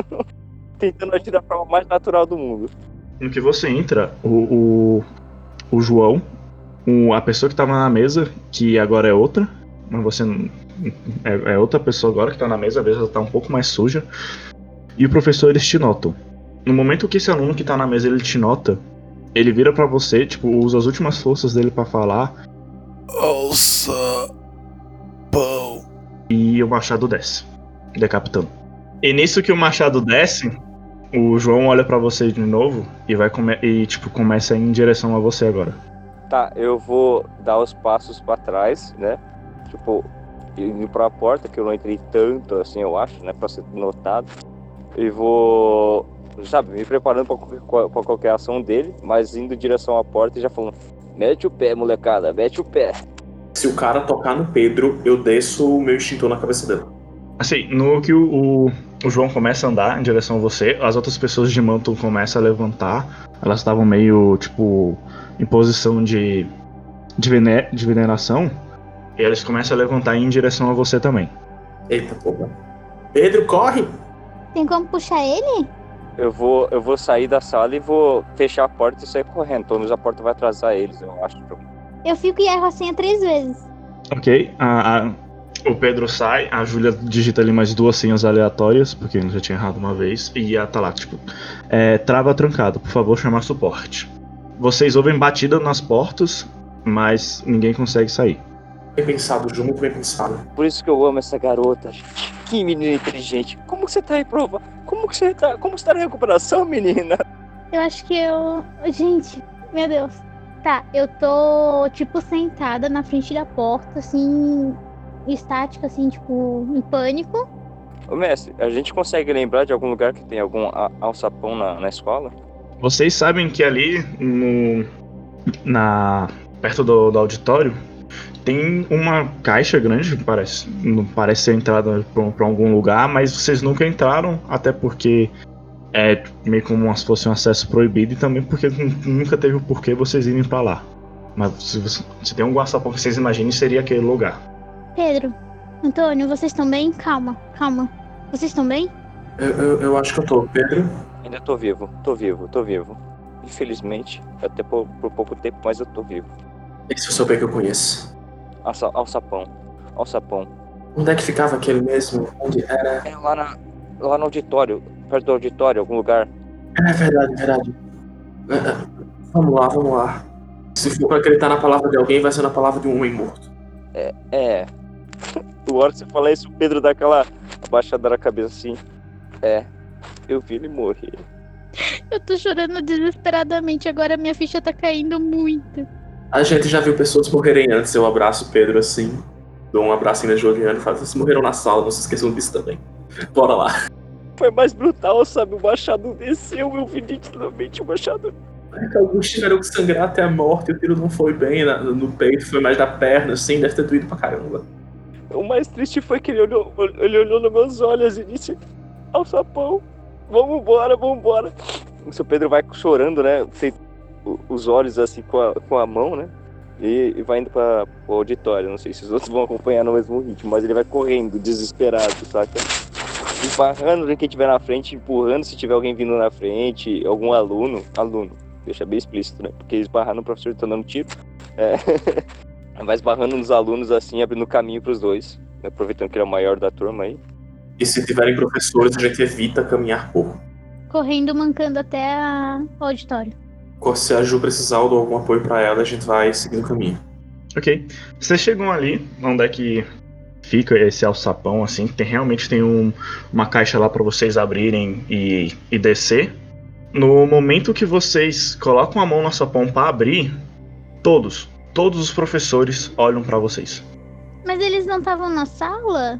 Tentando agir da forma mais natural do mundo. No que você entra, o, o, o João, o- a pessoa que tava na mesa, que agora é outra, mas você não- é, é outra pessoa agora que tá na mesa, a mesa tá um pouco mais suja. E o professor, eles te notam. No momento que esse aluno que tá na mesa, ele te nota, ele vira pra você, tipo, usa as últimas forças dele pra falar, Alça. Pão. e o machado desce, decapitando. E nisso que o machado desce, o João olha pra você de novo e vai e tipo começa a ir em direção a você agora. Tá, eu vou dar os passos pra trás, né? Tipo, indo pra porta, que eu não entrei tanto assim, eu acho, né? Pra ser notado. E vou, sabe, me preparando pra qualquer, ação dele, mas indo em direção à porta e já falando: mete o pé, molecada, mete o pé. Se o cara tocar no Pedro, eu desço o meu extintor na cabeça dele. Assim, no que o, o, o João começa a andar em direção a você, as outras pessoas de manto começam a levantar. Elas estavam meio, tipo, em posição de, de, vene- de veneração. E eles começam a levantar em direção a você também. Eita porra. Pedro, corre! Tem como puxar ele? Eu vou, eu vou sair da sala e vou fechar a porta e sair correndo. Pelo menos a porta vai atrasar eles, eu acho. Eu fico e erro a senha três vezes. Ok, a- a- o Pedro sai, a Júlia digita ali mais duas senhas aleatórias, porque ele já tinha errado uma vez, e ela tá lá, tipo, é, trava trancado, por favor, chamar suporte. Vocês ouvem batida nas portas, mas ninguém consegue sair. Bem pensado, Ju, muito bem pensado. Por isso que eu amo essa garota. Que menina inteligente. Como que você tá aí, prova? Como que você tá? Como você tá na recuperação, menina? Eu acho que eu. Gente, meu Deus. Tá, eu tô, tipo, sentada na frente da porta, assim, estática, assim, tipo, em pânico. Ô, mestre, a gente consegue lembrar de algum lugar que tem algum alçapão na, na escola? Vocês sabem que ali no na perto do, do auditório tem uma caixa grande, parece, parece ser entrada para algum lugar, mas vocês nunca entraram, até porque é meio como se fosse um acesso proibido e também porque nu- nunca teve o porquê vocês irem para lá. Mas se, você- se tem um guaçapão que vocês imaginem, seria aquele lugar. Pedro, Antônio, vocês estão bem? Calma, calma. Vocês estão bem? Eu, eu, eu acho que eu tô. Pedro? Ainda tô vivo, tô vivo, tô vivo. Infelizmente, até por, por pouco tempo, mas eu tô vivo. Esse é o seu pé que eu conheço. Alça, alçapão, alçapão. Onde é que ficava aquele mesmo? Onde era? É lá, na, lá no auditório, perto do auditório, algum lugar. É verdade, é verdade. É, é. Vamos lá, vamos lá. Se for pra acreditar na palavra de alguém, vai ser na palavra de um homem morto. É, é. O hora que você fala isso, o Pedro dá aquela abaixada na cabeça assim. É, eu vi ele morrer. Eu tô chorando desesperadamente, agora minha ficha tá caindo muito. A gente já viu pessoas morrerem antes. Eu abraço o Pedro assim. Dou um abracinho na Juliana e falo: vocês morreram na sala, não se esqueçam disso também. Bora lá. Foi mais brutal, sabe? O machado desceu, eu vi nitidamente o machado. É que alguns tiveram que sangrar até a morte. O tiro não foi bem na- no peito, foi mais na perna, assim. Deve ter doído pra caramba. O mais triste foi que ele olhou, ele olhou nos meus olhos e disse: Alçapão, vamos embora, vamos embora. O seu Pedro vai chorando, né? O- os olhos assim com a, com a mão, né? E, e vai indo para o auditório. Não sei se os outros vão acompanhar no mesmo ritmo, mas ele vai correndo, desesperado, saca? Esbarrando em quem tiver na frente, empurrando se tiver alguém vindo na frente, algum aluno. Aluno, deixa bem explícito, né? Porque esbarrar no professor tá dando tiro. É. vai esbarrando nos alunos assim, abrindo caminho pros dois. né? Aproveitando que ele é o maior da turma aí. E se tiverem professores, a gente evita caminhar pouco. Correndo, mancando até a- o auditório. Se a Ju precisar ou de algum apoio pra ela, a gente vai seguindo o caminho. Ok. Vocês chegam ali, onde é que fica esse alçapão, assim, tem realmente tem um- uma caixa lá para vocês abrirem e, e descer. No momento que vocês colocam a mão no alçapão para abrir, todos, todos os professores olham para vocês. Mas eles não estavam na sala?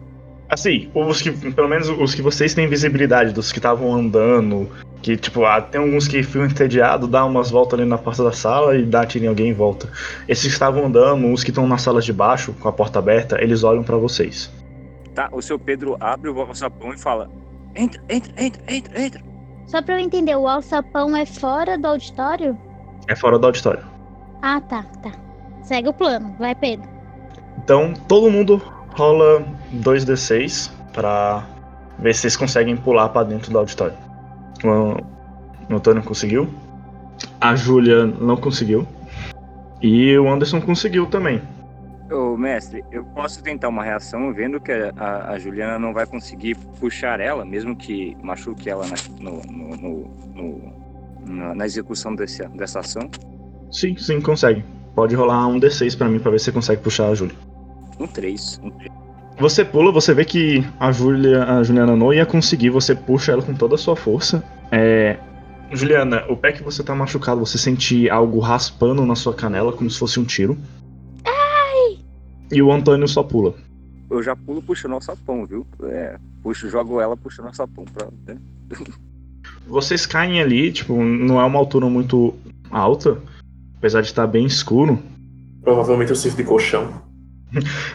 Assim, os que, pelo menos os que vocês têm visibilidade, dos que estavam andando, que, tipo, ah, tem alguns que ficam entediados, dá umas voltas ali na porta da sala e dá tiro em alguém e volta. Esses que estavam andando, os que estão nas salas de baixo, com a porta aberta, eles olham pra vocês. Tá, o seu Pedro abre o alçapão e fala: Entra, entra, entra, entra, entra. Só pra eu entender, o alçapão é fora do auditório? É fora do auditório. Ah, tá, tá. Segue o plano. Vai, Pedro. Então, todo mundo rola 2d6 pra ver se vocês conseguem pular pra dentro do auditório. O Antônio conseguiu. A Júlia não conseguiu. E o Anderson conseguiu também. Ô, mestre, eu posso tentar uma reação vendo que a, a, Juliana não vai conseguir puxar ela, mesmo que machuque ela na, no, no, no, na, na execução desse, dessa ação? Sim, sim, consegue. Pode rolar um D6 pra mim pra ver se você consegue puxar a Júlia. Um 3. Um 3. Você pula, você vê que a, Julia, a Juliana não ia conseguir, você puxa ela com toda a sua força. É. Juliana, o pé que você tá machucado, você sente algo raspando na sua canela, como se fosse um tiro. Ai! E o Antônio só pula. Eu já pulo puxando o sapão, viu? É, puxo, jogo ela puxando o sapão pra. Né? Vocês caem ali, tipo, não é uma altura muito alta, apesar de estar bem escuro. Provavelmente eu sirvo de colchão.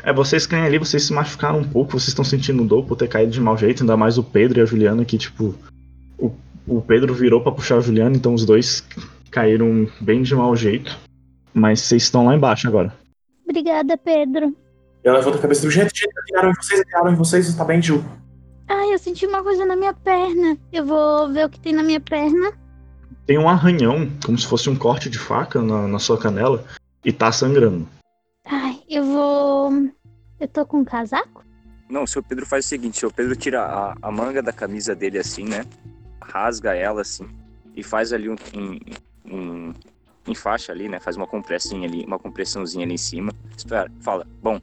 É, vocês caem ali, vocês se machucaram um pouco, vocês estão sentindo dor por ter caído de mau jeito, ainda mais o Pedro e a Juliana, que, tipo, o, o Pedro virou para puxar a Juliana, então os dois caíram bem de mau jeito. Mas vocês estão lá embaixo agora. Obrigada, Pedro. Ela levanta a cabeça do gente, gente, atiraram em vocês, atiraram em vocês, tá bem, Ju? Ai, eu senti uma coisa na minha perna. Eu vou ver o que tem na minha perna. Tem um arranhão, como se fosse um corte de faca na, na sua canela, e tá sangrando. Eu vou. Eu tô com um casaco? Não, o seu Pedro faz o seguinte: o seu Pedro tira a, a manga da camisa dele assim, né? Rasga ela assim, e faz ali um, um, um enfaixa ali, né? Faz uma compressinha ali, uma compressãozinha ali em cima. Espera, fala, bom,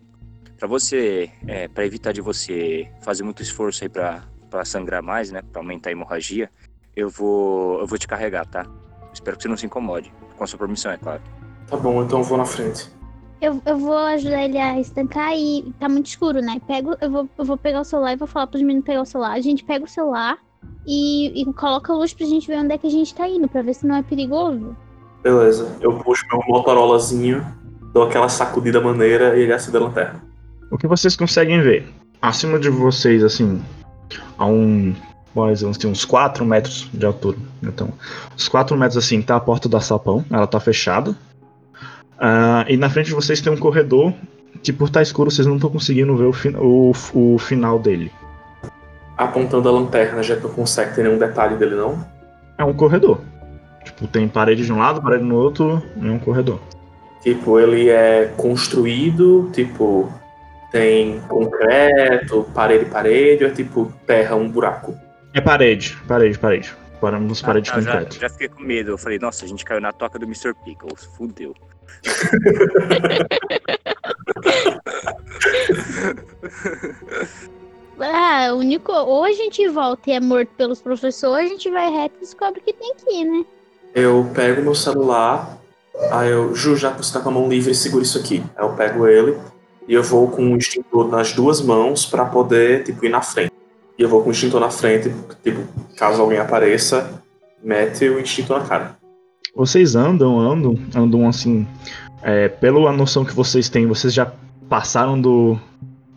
para você, é, para evitar de você fazer muito esforço aí para para sangrar mais, né? Para aumentar a hemorragia, eu vou, eu vou te carregar, tá? Espero que você não se incomode, com a sua permissão, é claro. Tá bom, então eu vou na frente. Eu, eu vou ajudar ele a estancar e tá muito escuro, né? Pego, eu, vou, eu vou pegar o celular e vou falar pros meninos pegar o celular. A gente pega o celular e, e coloca a luz pra gente ver onde é que a gente tá indo, pra ver se não é perigoso. Beleza, eu puxo meu motorolazinho, dou aquela sacudida maneira e ele acende a lanterna. O que vocês conseguem ver? Acima de vocês, assim, a um. Mais uns, uns 4 metros de altura. Então, uns 4 metros assim, tá a porta da sapão, ela tá fechada. Uh, e na frente de vocês tem um corredor que, por estar escuro, vocês não estão conseguindo ver o, o, o final dele. Apontando a lanterna, já que não consegue ter nenhum detalhe dele, não? É um corredor. Tipo, tem parede de um lado, parede no outro, é um corredor. Tipo, ele é construído, tipo, tem concreto, parede, parede, ou é tipo terra, um buraco? É parede, parede, parede. Paramos Ah, parede de tá, já, já fiquei com medo. Eu falei, nossa, a gente caiu na toca do Mr. Pickles. Fudeu. Ah, o único. Ou a gente volta e é morto pelos professores, ou a gente vai reto e descobre o que tem aqui, né? Eu pego meu celular, aí eu, Ju, já que você tá com a mão livre, segura isso aqui. Aí eu pego ele e eu vou com o extintor nas duas mãos pra poder, tipo, ir na frente. E eu vou com o extintor na frente, tipo, caso alguém apareça, mete o extintor na cara. Vocês andam, andam, andam assim. É, pela noção que vocês têm, vocês já passaram do,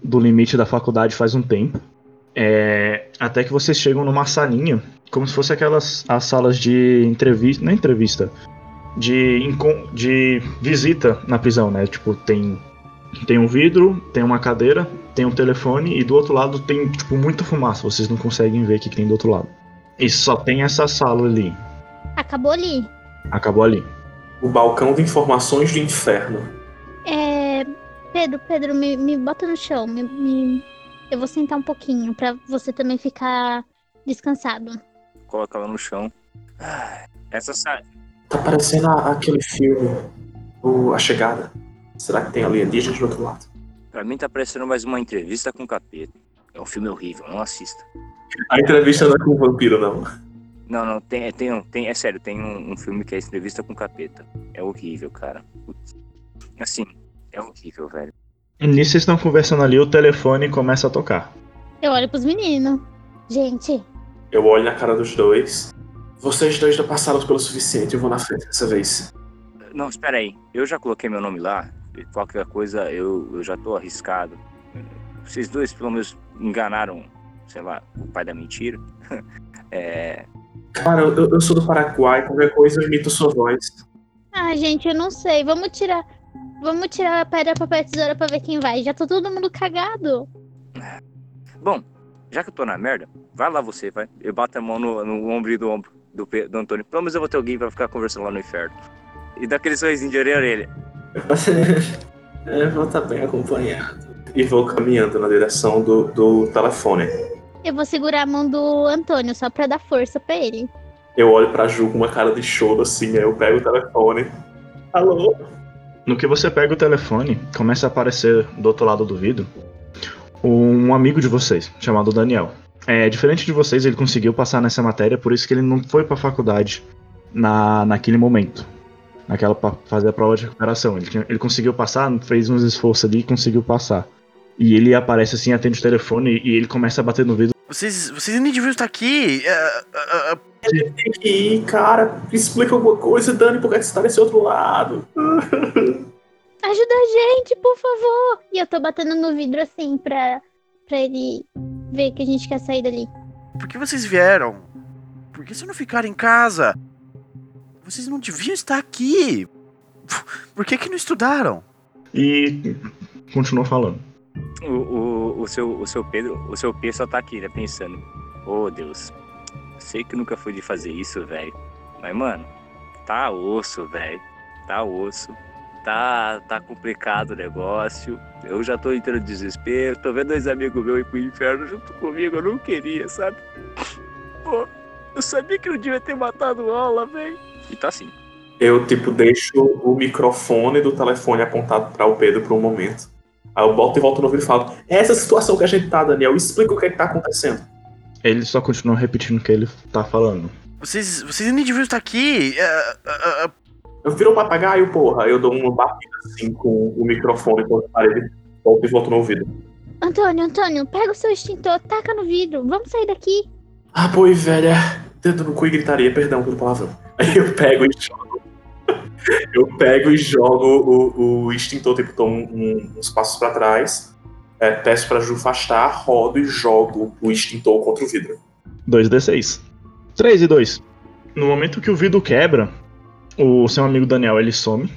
do limite da faculdade faz um tempo. É, até que vocês chegam numa salinha, como se fosse aquelas as salas de entrevista. Não é entrevista. De, de visita na prisão, né? Tipo, tem, tem um vidro, tem uma cadeira, tem um telefone e do outro lado tem, tipo, muita fumaça. Vocês não conseguem ver o que que tem do outro lado. E só tem essa sala ali. Acabou ali. Acabou ali. O balcão de informações do inferno. É. Pedro, Pedro, me, me bota no chão. Me, me- Eu vou sentar um pouquinho pra você também ficar descansado. Coloca ela no chão. Essa sa- Tá parecendo aquele filme, o A Chegada. Será que tem alienígenas do outro lado? Pra mim tá parecendo mais uma entrevista com o capeta. É um filme horrível, não assista. A entrevista não é com o vampiro, não. Não, não, tem, é- tem, tem, é sério, tem um, um filme que é entrevista com o capeta. É horrível, cara. Putz. Assim, é horrível, velho. Nisso vocês estão conversando ali, o telefone começa a tocar. Eu olho pros meninos. Gente, Eu olho na cara dos dois. Vocês dois já passaram pelo suficiente, eu vou na frente dessa vez. Não, espera aí. Eu já coloquei meu nome lá. E Qualquer coisa eu, eu já tô arriscado. Vocês dois, pelo menos, enganaram, sei lá, o pai da mentira. É, Cara, eu, eu sou do Paraguai, qualquer coisa eu imito sua voz. ah, gente, eu não sei. Vamos tirar. Vamos tirar a pedra, papel, tesoura pra ver quem vai. Já tá todo mundo cagado. Bom, já que eu tô na merda, vai lá você, vai. Eu bato a mão no, no ombro do ombro do, do Antônio. Pelo menos eu vou ter alguém pra ficar conversando lá no inferno. E dá aquele sorrisinho de orelha a orelha. É, vou estar bem acompanhado. E vou caminhando na direção do, do telefone. Eu vou segurar a mão do Antônio só pra dar força pra ele. Eu olho pra Ju com uma cara de choro assim, aí eu pego o telefone. Alô? No que você pega o telefone, começa a aparecer do outro lado do vidro um amigo de vocês, chamado Daniel. É, diferente de vocês, ele conseguiu passar nessa matéria, por isso que ele não foi pra faculdade na, naquele momento. Naquela pra fazer a prova de recuperação. Ele, tinha- ele conseguiu passar, fez uns esforços ali e conseguiu passar. E ele aparece assim, atende o telefone e ele começa a bater no vidro. Vocês, vocês nem deviam estar aqui. É, é, é, Tem que ir, cara. Explica alguma coisa, Dani, por que você tá desse outro lado? Ajuda a gente, por favor. E eu tô batendo no vidro assim pra, pra ele ver que a gente quer sair dali. por que vocês vieram? Por que vocês não ficaram em casa? Vocês não deviam estar aqui. Por que que não estudaram? E continuou falando. O, o, o, seu, o seu Pedro, o seu P só tá aqui, né? Pensando. Ô Deus, sei que nunca fui de fazer isso, velho. Mas, mano, tá osso, velho. Tá osso. Tá, tá complicado o negócio. Eu já tô entrando em desespero. Tô vendo dois amigos meus ir pro inferno junto comigo. Eu não queria, sabe? Pô, eu sabia que não devia ter matado aula, velho. E tá assim. Eu, tipo, deixo o microfone do telefone apontado para o Pedro por um momento. Aí eu boto e volto no ouvido e falo: É essa situação que a gente tá, Daniel. Explica o que, é que tá acontecendo. Ele só continua repetindo o que ele tá falando. Vocês, vocês nem deviam estar aqui. É, é, é, Eu viro o papagaio, porra. Eu dou uma batida assim com o microfone contra a parede, volto e volto no ouvido. Antônio, Antônio, pega o seu extintor, taca no vidro. Vamos sair daqui. Ah, boi, velha. Dedo no cu e gritaria, perdão pelo palavrão. Aí eu pego e jogo. Eu pego e jogo o, o extintor, tipo, tomo um- uns passos pra trás. é, peço pra Ju afastar, rodo e jogo o extintor contra o vidro. 2d6. 3 e 2. No momento que o vidro quebra, o seu amigo Daniel ele some.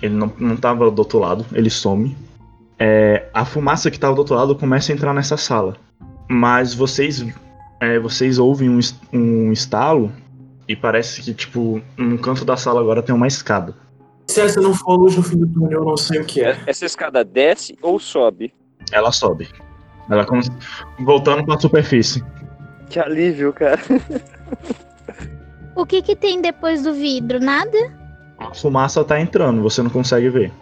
Ele não, não tava do outro lado, ele some. É, a fumaça que tava do outro lado começa a entrar nessa sala. Mas vocês é, vocês ouvem um, um estalo e parece que, tipo, no canto da sala agora tem uma escada. Se essa não for a luz no fim do túnel, eu não sei o que é. Essa escada desce ou sobe? Ela sobe. Ela como se- voltando pra superfície. Que alívio, cara. O que que tem depois do vidro? Nada? A fumaça tá entrando, você não consegue ver.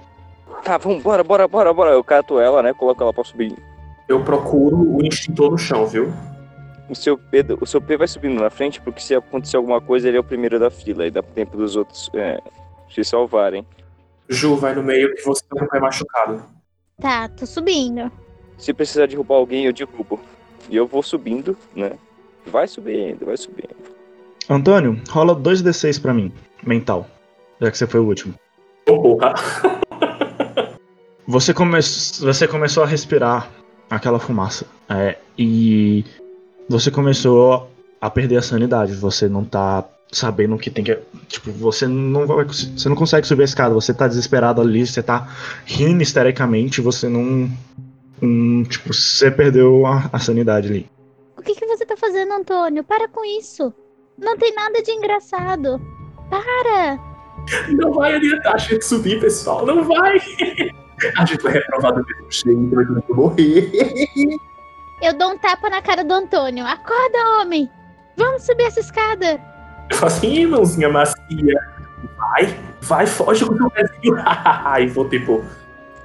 Tá, vamos, bora, bora, bora, bora. Eu cato ela, né? Coloco ela pra subir. Eu procuro o extintor no chão, viu? O seu Pedro, o seu P vai subindo na frente, porque se acontecer alguma coisa, ele é o primeiro da fila. E dá tempo dos outros é, se salvarem. Ju, vai no meio que você tá com o pé machucado. Tá, tô subindo. Se precisar derrubar alguém, eu derrubo. E eu vou subindo, né? Vai subindo, vai subindo. Antônio, rola 2d6 pra mim, mental. Já que você foi o último. Porra. Você, come... você começou a respirar aquela fumaça. é, e você começou a perder a sanidade. Você não tá sabendo o que tem que. Tipo, você não vai. Você não consegue subir a escada. Você tá desesperado ali, você tá rindo histericamente, você não. hum, tipo, você perdeu a, a sanidade ali. O que que você tá fazendo, Antônio? Para com isso. Não tem nada de engraçado. Para! Não vai adiantar a gente subir, pessoal. Não vai. A gente vai reprovar do mesmo jeito, vai morrer. Eu dou um tapa na cara do Antônio. Acorda, homem! Vamos subir essa escada! Eu falo assim, "Ih, mãozinha macia. Vai, vai, foge com o seu pezinho. e vou tipo,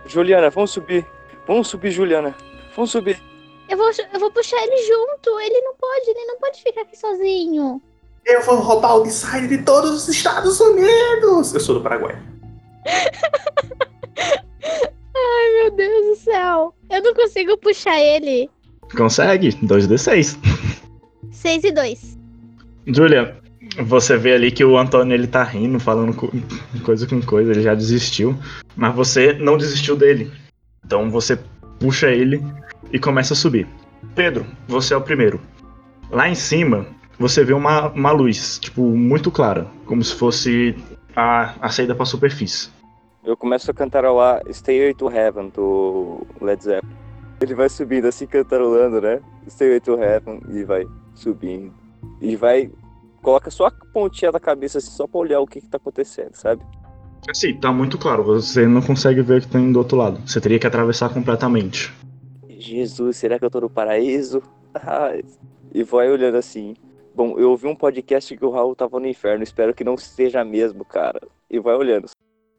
Juliana, vamos subir. Vamos subir, Juliana. Vamos subir. Eu vou, eu vou puxar ele junto. Ele não pode, ele não pode ficar aqui sozinho. eu vou roubar o design de todos os Estados Unidos. Eu sou do Paraguai. Ai, meu Deus do céu. Eu não consigo puxar ele. Consegue? 2d6. 6 e 2. Julia, você vê ali que o Antônio ele tá rindo, falando co- coisa com coisa, ele já desistiu. Mas você não desistiu dele. Então você puxa ele e começa a subir. Pedro, você é o primeiro. Lá em cima, você vê uma, uma luz, tipo, muito clara. Como se fosse a, a saída pra superfície. Eu começo a cantarolar Stay to Heaven do Led Zeppelin. Ele vai subindo assim, cantarolando, né? Stay to Heaven e vai subindo. E vai. Coloca só a pontinha da cabeça assim, só pra olhar o que, que tá acontecendo, sabe? Assim, tá muito claro, você não consegue ver o que tem do outro lado. Você teria que atravessar completamente. Jesus, será que eu tô no paraíso? E vai olhando assim. Bom, eu ouvi um podcast que o Raul tava no inferno, espero que não seja mesmo, cara. E vai olhando.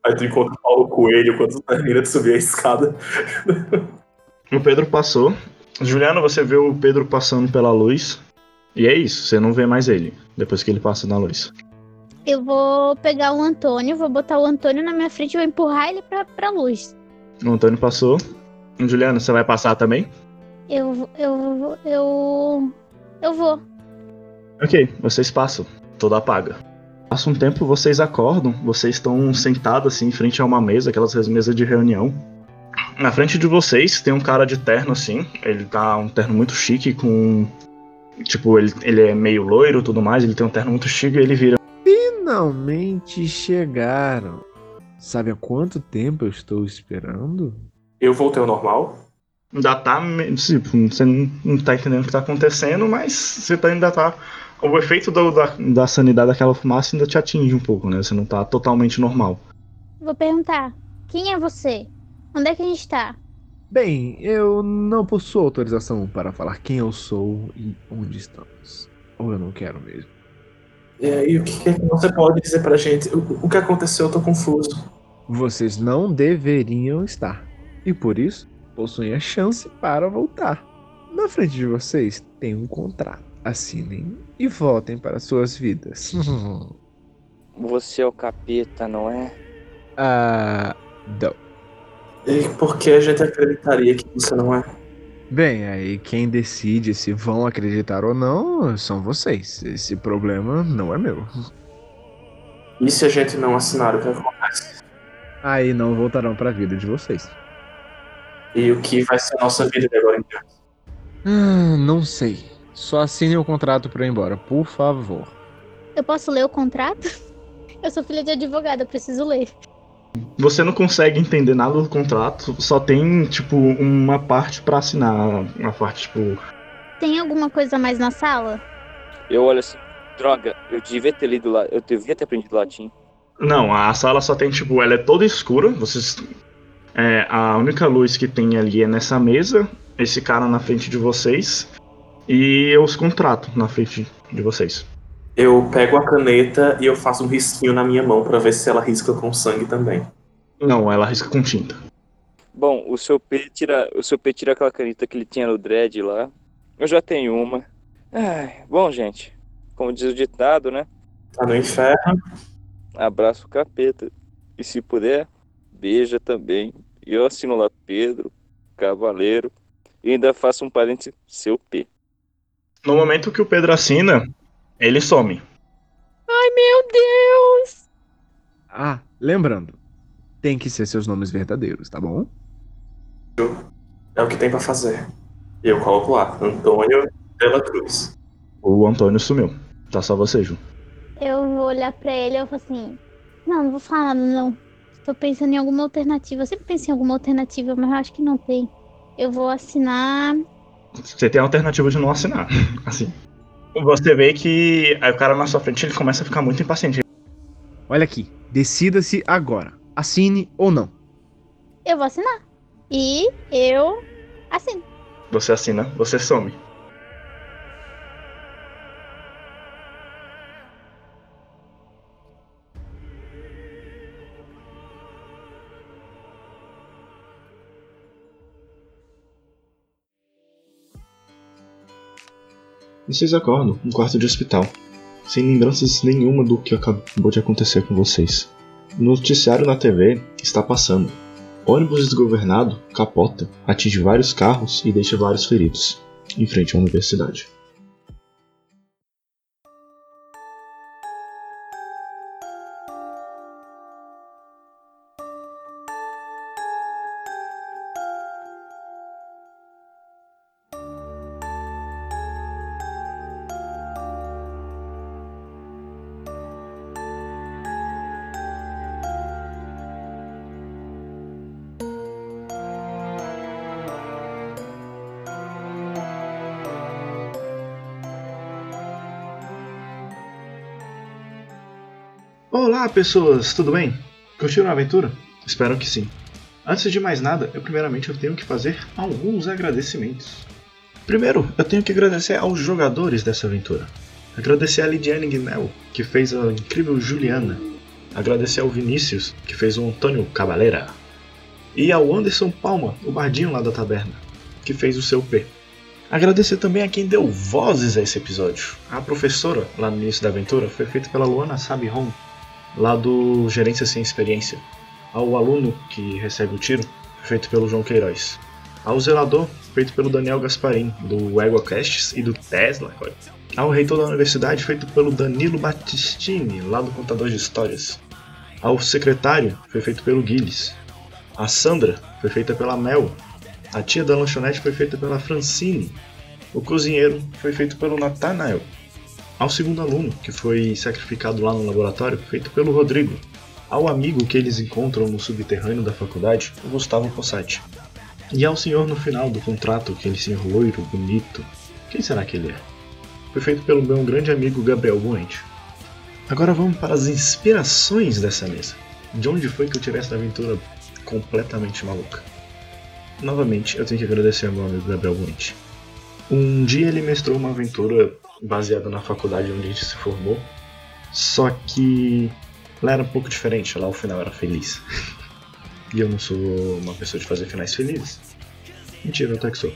Aí tu encontra o Paulo Coelho quando tu termina de subir a escada. O Pedro passou. Juliana, você vê o Pedro passando pela luz. E é isso, você não vê mais ele depois que ele passa na luz. Eu vou pegar o Antônio, vou botar o Antônio na minha frente e vou empurrar ele pra, pra luz. O Antônio passou. Juliana, você vai passar também? Eu. Eu. Eu. Eu vou. Ok, vocês passam. Tudo apaga. Passa um tempo, vocês acordam. Vocês estão sentados assim em frente a uma mesa, aquelas mesas de reunião. Na frente de vocês tem um cara de terno assim. Ele tá um terno muito chique com. Tipo, ele, ele é meio loiro e tudo mais. Ele tem um terno muito chique e ele vira. Finalmente chegaram. Sabe há quanto tempo eu estou esperando? Eu voltei ao normal? Ainda tá. Tipo, você não, não tá entendendo o que tá acontecendo, mas você tá, ainda tá. O efeito do- da, da sanidade daquela fumaça ainda te atinge um pouco, né? Você não tá totalmente normal. Vou perguntar: quem é você? Onde é que a gente tá? Bem, eu não possuo autorização para falar quem eu sou e onde estamos. Ou eu não quero mesmo. E aí, o que, que você pode dizer pra gente? O, o que aconteceu? Eu tô confuso. Vocês não deveriam estar. E por isso, possuem a chance para voltar. Na frente de vocês tem um contrato. Assinem e voltem para suas vidas. Você é o capeta, não é? ah. Não. E por que a gente acreditaria que você não é? Bem, aí quem decide se vão acreditar ou não são vocês. Esse problema não é meu. E se a gente não assinar, o que acontece? Aí não voltarão para a vida de vocês. E o que vai ser a nossa vida de agora em diante? Ah, não sei. Só assine o contrato para ir embora, por favor. Eu posso ler o contrato? Eu sou filha de advogado, eu preciso ler. Você não consegue entender nada do contrato, só tem, tipo, uma parte pra assinar. Uma parte, tipo. Tem alguma coisa a mais na sala? Eu olho assim, droga, eu devia ter lido lá, eu devia ter aprendido latim. Não, a sala só tem, tipo, ela é toda escura. Vocês. É, a única luz que tem ali é nessa mesa, esse cara na frente de vocês. E os contratos na frente de vocês. Eu pego a caneta e eu faço um risquinho na minha mão pra ver se ela risca com sangue também. Não, ela risca com tinta. Bom, o seu P tira, o seu P tira aquela caneta que ele tinha no dread lá. Eu já tenho uma. Ai, bom, gente, como diz o ditado, né? Tá no inferno. Abraça o capeta. E se puder, beija também. E eu assino lá Pedro, Cavaleiro. E ainda faço um parênteses, seu P. No momento que o Pedro assina, ele some. Ai, meu Deus! Ah, lembrando, tem que ser seus nomes verdadeiros, tá bom? É o que tem pra fazer. E eu coloco lá, Antônio Dela Cruz. O Antônio sumiu. Tá só você, Ju. Eu vou olhar pra ele e eu vou assim: Não, não vou falar nada, não. Tô pensando em alguma alternativa. Eu sempre penso em alguma alternativa, mas eu acho que não tem. Eu vou assinar. Você tem a alternativa de não assinar. Assim. Você vê que aí o cara na sua frente ele começa a ficar muito impaciente. Olha aqui, decida-se agora. Assine ou não. Eu vou assinar. E eu assino. Você assina, você some. Vocês acordam no quarto de hospital, sem lembranças nenhuma do que acabou de acontecer com vocês. O noticiário na TV está passando. Ônibus desgovernado capota, atinge vários carros e deixa vários feridos. em frente à universidade. Pessoas, tudo bem? Curtiram a aventura? Espero que sim. Antes de mais nada, eu primeiramente eu tenho que fazer alguns agradecimentos. Primeiro, eu tenho que agradecer aos jogadores dessa aventura. Agradecer a Lidiane Guinel, que fez a incrível Juliana. Agradecer ao Vinícius, que fez o Antônio Cabaleira. E ao Anderson Palma, o bardinho lá da taberna, que fez o seu P. Agradecer também a quem deu vozes a esse episódio. A professora, lá no início da aventura, foi feita pela Luana Sabiron, lá do Gerência Sem Experiência. Ao aluno que recebe o tiro, feito pelo João Queiroz. Ao zelador, feito pelo Daniel Gasparim, do EguaCasts e do Tesla. Ao reitor da universidade, feito pelo Danilo Battistini, lá do Contador de Histórias. Ao secretário, foi feito pelo Guilhes. A Sandra foi feita pela Mel. A tia da lanchonete foi feita pela Francine. O cozinheiro foi feito pelo Nathanael ao segundo aluno, que foi sacrificado lá no laboratório, feito pelo Rodrigo, ao amigo que eles encontram no subterrâneo da faculdade, o Gustavo Possati, e ao senhor no final do contrato, aquele senhor loiro, bonito, quem será que ele é? Foi feito pelo meu grande amigo Gabriel Buente. Agora vamos para as inspirações dessa mesa. De onde foi que eu tirei essa aventura completamente maluca? Novamente, eu tenho que agradecer ao meu amigo Gabriel Buente. Um dia ele mestrou uma aventura baseada na faculdade onde a gente se formou, só que lá era um pouco diferente, lá o final era feliz. e eu não sou uma pessoa de fazer finais felizes. Mentira, eu até que sou.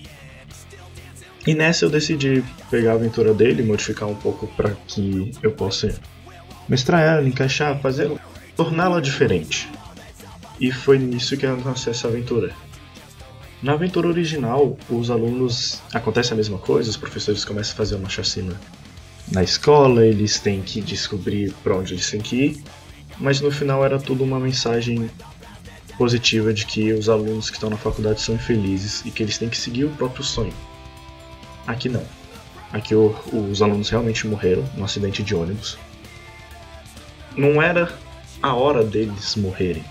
E nessa eu decidi pegar a aventura dele, modificar um pouco para que eu possa mestrar ela, encaixar, fazer, torná-la diferente. E foi nisso que eu nasceu essa aventura. Na aventura original, os alunos acontece a mesma coisa, os professores começam a fazer uma chacina na escola, eles têm que descobrir para onde eles têm que ir, mas no final era tudo uma mensagem positiva de que os alunos que estão na faculdade são infelizes e que eles têm que seguir o próprio sonho. Aqui não. Aqui o, os alunos realmente morreram num acidente de ônibus. Não era a hora deles morrerem.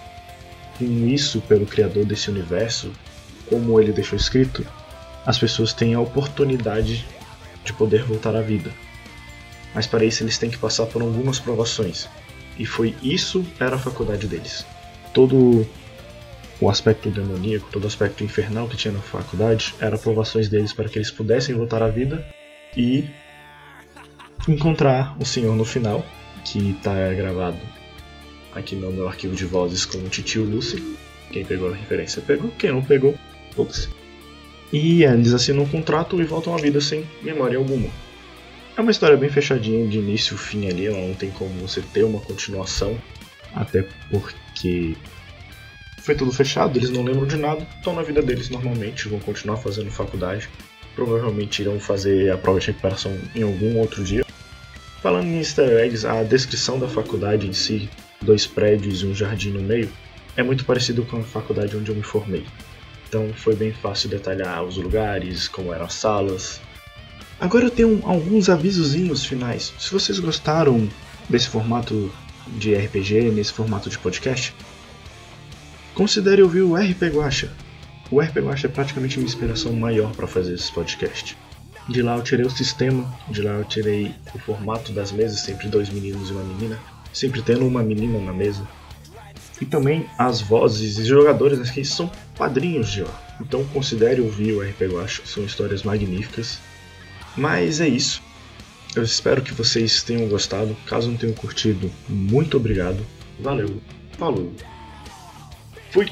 Com isso, pelo criador desse universo, como ele deixou escrito, as pessoas têm a oportunidade de poder voltar à vida. Mas para isso eles têm que passar por algumas provações. E foi isso era a faculdade deles. Todo o aspecto demoníaco, todo o aspecto infernal que tinha na faculdade era provações deles para que eles pudessem voltar à vida e encontrar o Senhor no final, que está gravado aqui no meu arquivo de vozes com o Titio Lucy. Quem pegou a referência pegou, quem não pegou, Foda-se. E eles assinam um contrato e voltam à vida sem memória alguma. É uma história bem fechadinha de início e fim ali, não tem como você ter uma continuação, até porque foi tudo fechado, eles não lembram de nada, estão na vida deles normalmente, vão continuar fazendo faculdade, provavelmente irão fazer a prova de recuperação em algum outro dia. Falando em easter eggs, a descrição da faculdade em si, dois prédios e um jardim no meio, é muito parecido com a faculdade onde eu me formei. Então foi bem fácil detalhar os lugares, como eram as salas. Agora eu tenho alguns avisozinhos finais. Se vocês gostaram desse formato de RPG, nesse formato de podcast, considere ouvir o RP Guacha. O RP Guacha é praticamente minha inspiração maior para fazer esse podcast. De lá eu tirei o sistema, de lá eu tirei o formato das mesas, sempre dois meninos e uma menina, sempre tendo uma menina na mesa e também as vozes e jogadores né, que são padrinhos de lá. Então considere ouvir o RP Watch são histórias magníficas. Mas é isso. Eu espero que vocês tenham gostado. Caso não tenham curtido, muito obrigado. Valeu, falou. Fui!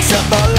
irreplaceable